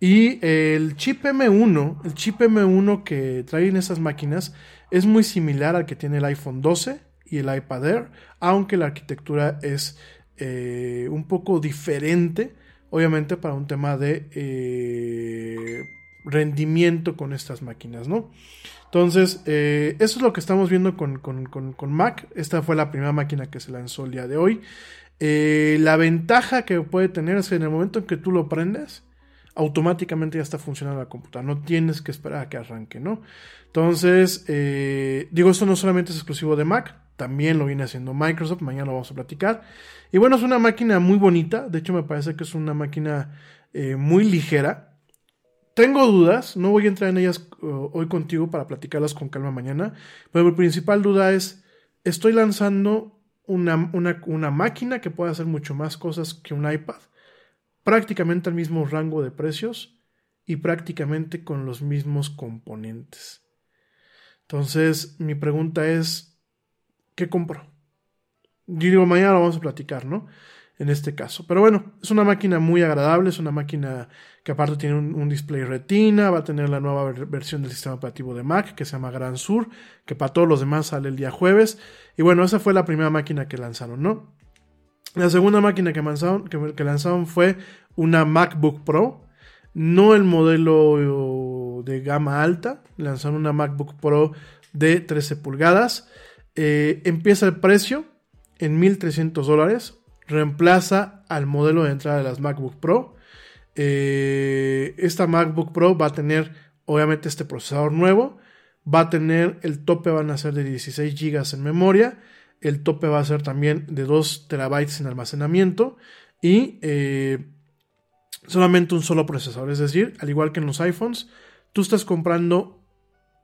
Y el chip M1, el chip M1 que traen esas máquinas es muy similar al que tiene el iPhone 12 y el iPad Air, aunque la arquitectura es eh, un poco diferente, obviamente para un tema de eh, rendimiento con estas máquinas, ¿no? Entonces, eh, eso es lo que estamos viendo con, con, Mac. Esta fue la primera máquina que se lanzó el día de hoy. la ventaja que puede tener es que en el momento en que tú lo prendes, automáticamente ya está funcionando la computadora. No tienes que esperar a que arranque, ¿no? Entonces, digo, esto no solamente es exclusivo de Mac, también lo viene haciendo Microsoft, mañana lo vamos a platicar. Y bueno, es una máquina muy bonita, de hecho me parece que es una máquina eh, muy ligera. Tengo dudas, no voy a entrar en ellas uh, hoy contigo para platicarlas con calma mañana, pero mi principal duda es, estoy lanzando una, una máquina que puede hacer mucho más cosas que un iPad, prácticamente al mismo rango de precios y prácticamente con los mismos componentes. Entonces, mi pregunta es, ¿qué compro? Yo digo, mañana lo vamos a platicar, ¿no? En este caso. Pero bueno, es una máquina muy agradable, es una máquina que aparte tiene un, display retina, va a tener la nueva versión del sistema operativo de Mac que se llama Gran Sur, que para todos los demás sale el día jueves. Y bueno, esa fue la primera máquina que lanzaron, ¿no? La segunda máquina que lanzaron, fue una MacBook Pro, no el modelo de gama alta, lanzaron una MacBook Pro de 13 pulgadas. Eh, empieza el precio en 1.300 dólares. Reemplaza al modelo de entrada de las MacBook Pro. Eh, esta MacBook Pro va a tener obviamente este procesador nuevo. Va a tener el tope van a ser de 16 GB en memoria. El tope va a ser también de 2 terabytes en almacenamiento. Y eh, solamente un solo procesador. Es decir, al igual que en los iPhones, tú estás comprando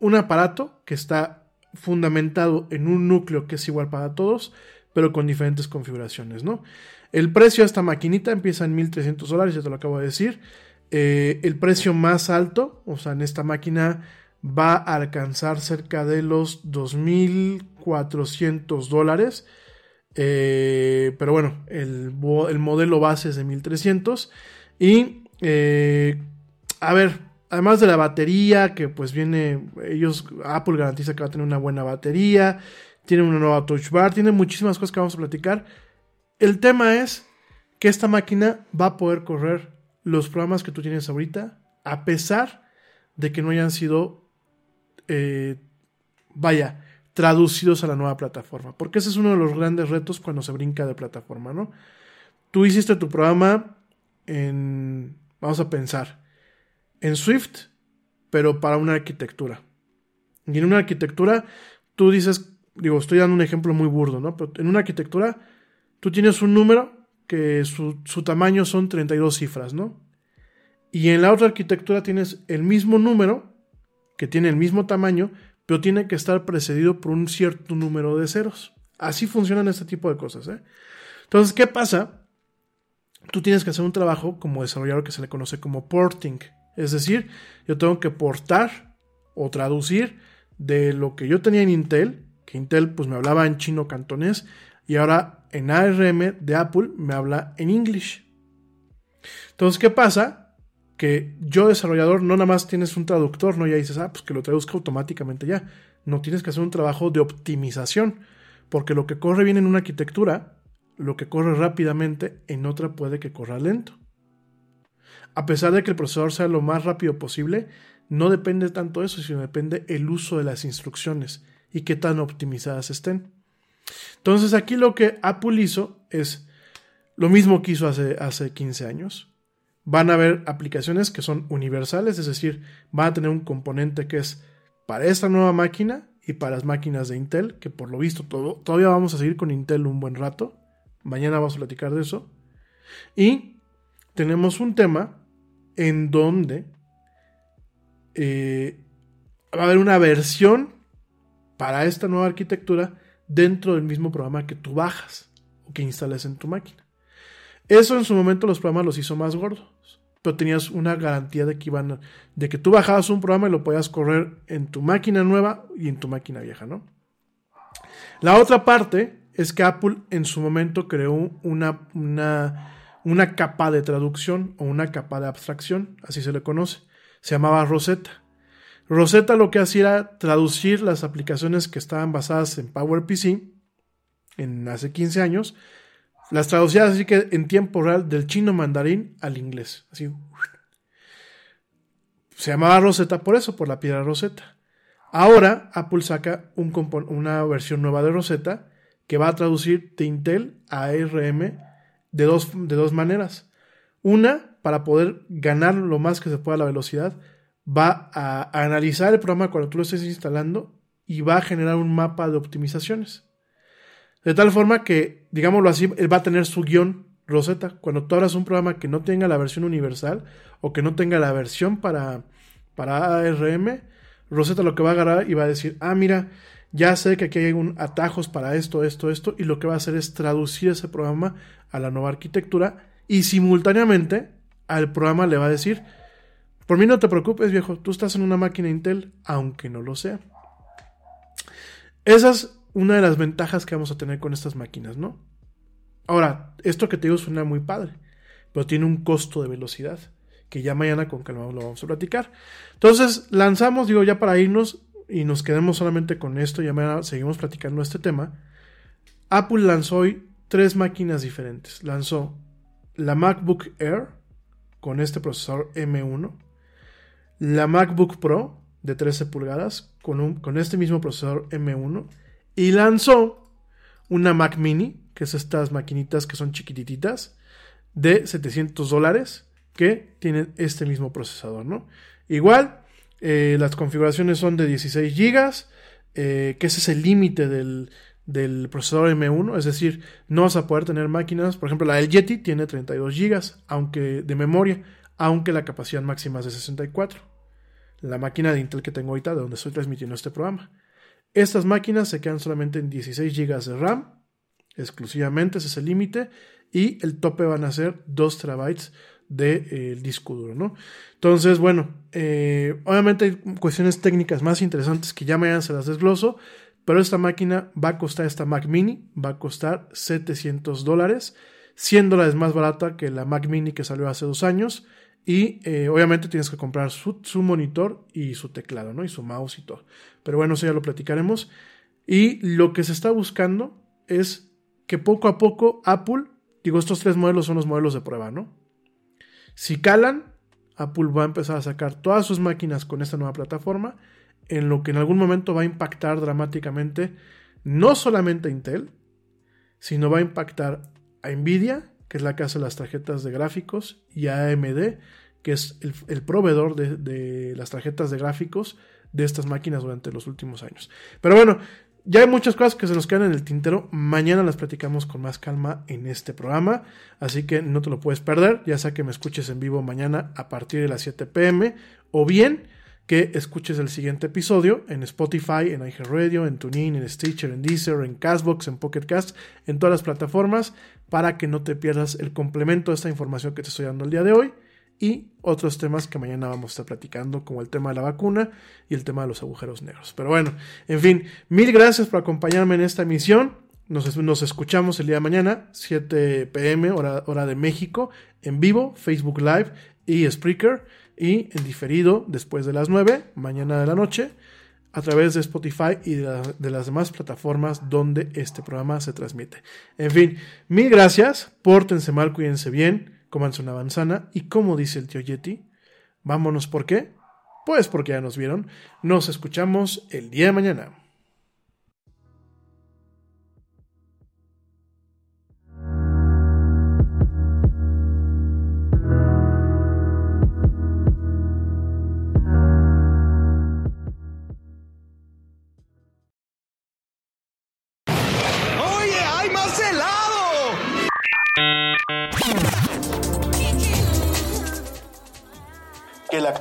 un aparato que está fundamentado en un núcleo que es igual para todos, pero con diferentes configuraciones, ¿no? El precio de esta maquinita empieza en 1300 dólares, ya te lo acabo de decir. Eh, el precio más alto, o sea, en esta máquina va a alcanzar cerca de los 2400 dólares. Eh, pero bueno, el, modelo base es de 1300. Y, eh, a ver, además de la batería, que pues viene, ellos, Apple garantiza que va a tener una buena batería, tiene una nueva touch bar, tiene muchísimas cosas que vamos a platicar. El tema es que esta máquina va a poder correr los programas que tú tienes ahorita, a pesar de que no hayan sido, eh, vaya, traducidos a la nueva plataforma. Porque ese es uno de los grandes retos cuando se brinca de plataforma, ¿no? Tú hiciste tu programa en, vamos a pensar, en Swift, pero para una arquitectura. Y en una arquitectura, tú dices, digo, estoy dando un ejemplo muy burdo, ¿no? Pero en una arquitectura, tú tienes un número que su, su tamaño son 32 cifras, ¿no? Y en la otra arquitectura tienes el mismo número, que tiene el mismo tamaño, pero tiene que estar precedido por un cierto número de ceros. Así funcionan este tipo de cosas. ¿eh? Entonces, ¿qué pasa? Tú tienes que hacer un trabajo como desarrollador que se le conoce como porting. Es decir, yo tengo que portar o traducir de lo que yo tenía en Intel, que Intel pues me hablaba en chino cantonés, y ahora en ARM de Apple me habla en English. Entonces, ¿qué pasa? Que yo desarrollador no nada más tienes un traductor, no ya dices, ah, pues que lo traduzca automáticamente ya. No tienes que hacer un trabajo de optimización, porque lo que corre bien en una arquitectura, lo que corre rápidamente, en otra puede que corra lento. A pesar de que el procesador sea lo más rápido posible, no depende tanto de eso, sino depende el uso de las instrucciones y qué tan optimizadas estén. Entonces aquí lo que Apple hizo es lo mismo que hizo hace, hace 15 años. Van a haber aplicaciones que son universales, es decir, van a tener un componente que es para esta nueva máquina y para las máquinas de Intel, que por lo visto todavía vamos a seguir con Intel un buen rato. Mañana vamos a platicar de eso. Y tenemos un tema en donde eh, va a haber una versión para esta nueva arquitectura dentro del mismo programa que tú bajas o que instales en tu máquina. Eso en su momento los programas los hizo más gordos, tenías una garantía de que iban de que tú bajabas un programa y lo podías correr en tu máquina nueva y en tu máquina vieja, ¿no? La otra parte es que Apple en su momento creó una, una, una capa de traducción o una capa de abstracción, así se le conoce. Se llamaba Rosetta. Rosetta lo que hacía era traducir las aplicaciones que estaban basadas en PowerPC en hace 15 años, las traducía así que en tiempo real del chino mandarín al inglés. Así. Se llamaba Rosetta por eso, por la piedra Rosetta. Ahora Apple saca un una versión nueva de Rosetta que va a traducir de Intel a ARM de dos, de dos maneras. Una, para poder ganar lo más que se pueda la velocidad, va a, analizar el programa cuando tú lo estés instalando y va a generar un mapa de optimizaciones. De tal forma que, digámoslo así, él va a tener su guion Rosetta. Cuando tú abras un programa que no tenga la versión universal o que no tenga la versión para, para ARM, Rosetta lo que va a agarrar y va a decir, ah, mira, ya sé que aquí hay un atajos para esto, esto, esto, y lo que va a hacer es traducir ese programa a la nueva arquitectura y simultáneamente al programa le va a decir, por mí no te preocupes viejo, tú estás en una máquina Intel, aunque no lo sea. Esa es una de las ventajas que vamos a tener con estas máquinas, ¿no? Ahora, esto que te digo suena muy padre, pero tiene un costo de velocidad, que ya mañana con calma lo vamos a platicar. Entonces, lanzamos, digo, ya para irnos, y nos quedemos solamente con esto, ya mañana seguimos platicando este tema. Apple lanzó hoy tres máquinas diferentes. Lanzó la MacBook Air con este procesador M1, la MacBook Pro de 13 pulgadas con, un, con este mismo procesador M1 y lanzó una Mac Mini, que es estas maquinitas que son chiquititas, de 700 dólares, que tienen este mismo procesador, ¿no? Igual, eh, las configuraciones son de 16 GB, eh, que ese es el límite del, del, procesador M1, es decir, no vas a poder tener máquinas, por ejemplo, la del Yeti tiene 32 GB aunque, de memoria, aunque la capacidad máxima es de 64. La máquina de Intel que tengo ahorita, de donde estoy transmitiendo este programa. Estas máquinas se quedan solamente en 16 GB de RAM, exclusivamente, ese es el límite, y el tope van a ser 2 terabytes de eh, disco duro, ¿no? Entonces, bueno, eh, obviamente hay cuestiones técnicas más interesantes que ya mañana se las desgloso, pero esta máquina va a costar, esta Mac Mini va a costar 700 dólares, 100 dólares más barata que la Mac Mini que salió hace dos años, y eh, obviamente tienes que comprar su, su, monitor y su teclado, ¿no? Y su mouse y todo. Pero bueno, eso ya lo platicaremos. Y lo que se está buscando es que poco a poco Apple, digo, estos tres modelos son los modelos de prueba, ¿no? Si calan, Apple va a empezar a sacar todas sus máquinas con esta nueva plataforma, en lo que en algún momento va a impactar dramáticamente no solamente a Intel, sino va a impactar a Nvidia, que es la que hace las tarjetas de gráficos, y AMD, que es el, proveedor de, de, las tarjetas de gráficos de estas máquinas durante los últimos años. Pero bueno, ya hay muchas cosas que se nos quedan en el tintero. Mañana las platicamos con más calma en este programa. Así que no te lo puedes perder. Ya sea que me escuches en vivo mañana a partir de las 7 pm. O bien que escuches el siguiente episodio en Spotify, en iHeartRadio, en TuneIn, en Stitcher, en Deezer, en Castbox, en Pocket Cast, en todas las plataformas, para que no te pierdas el complemento de esta información que te estoy dando el día de hoy y otros temas que mañana vamos a estar platicando, como el tema de la vacuna y el tema de los agujeros negros. Pero bueno, en fin, mil gracias por acompañarme en esta emisión. Nos, nos escuchamos el día de mañana, 7 pm, hora, hora de México, en vivo, Facebook Live y Spreaker, y en diferido después de las 9, mañana de la noche, a través de Spotify y de, de las demás plataformas donde este programa se transmite. En fin, mil gracias, pórtense mal, cuídense bien, cómanse una manzana y como dice el tío Yeti, vámonos, ¿por qué? Pues porque ya nos vieron. Nos escuchamos el día de mañana.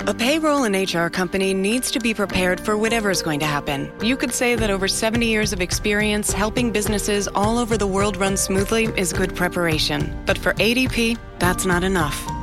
A payroll and HR company needs to be prepared for whatever is going to happen. You could say that over 70 years of experience helping businesses all over the world run smoothly is good preparation. But for ADP, that's not enough.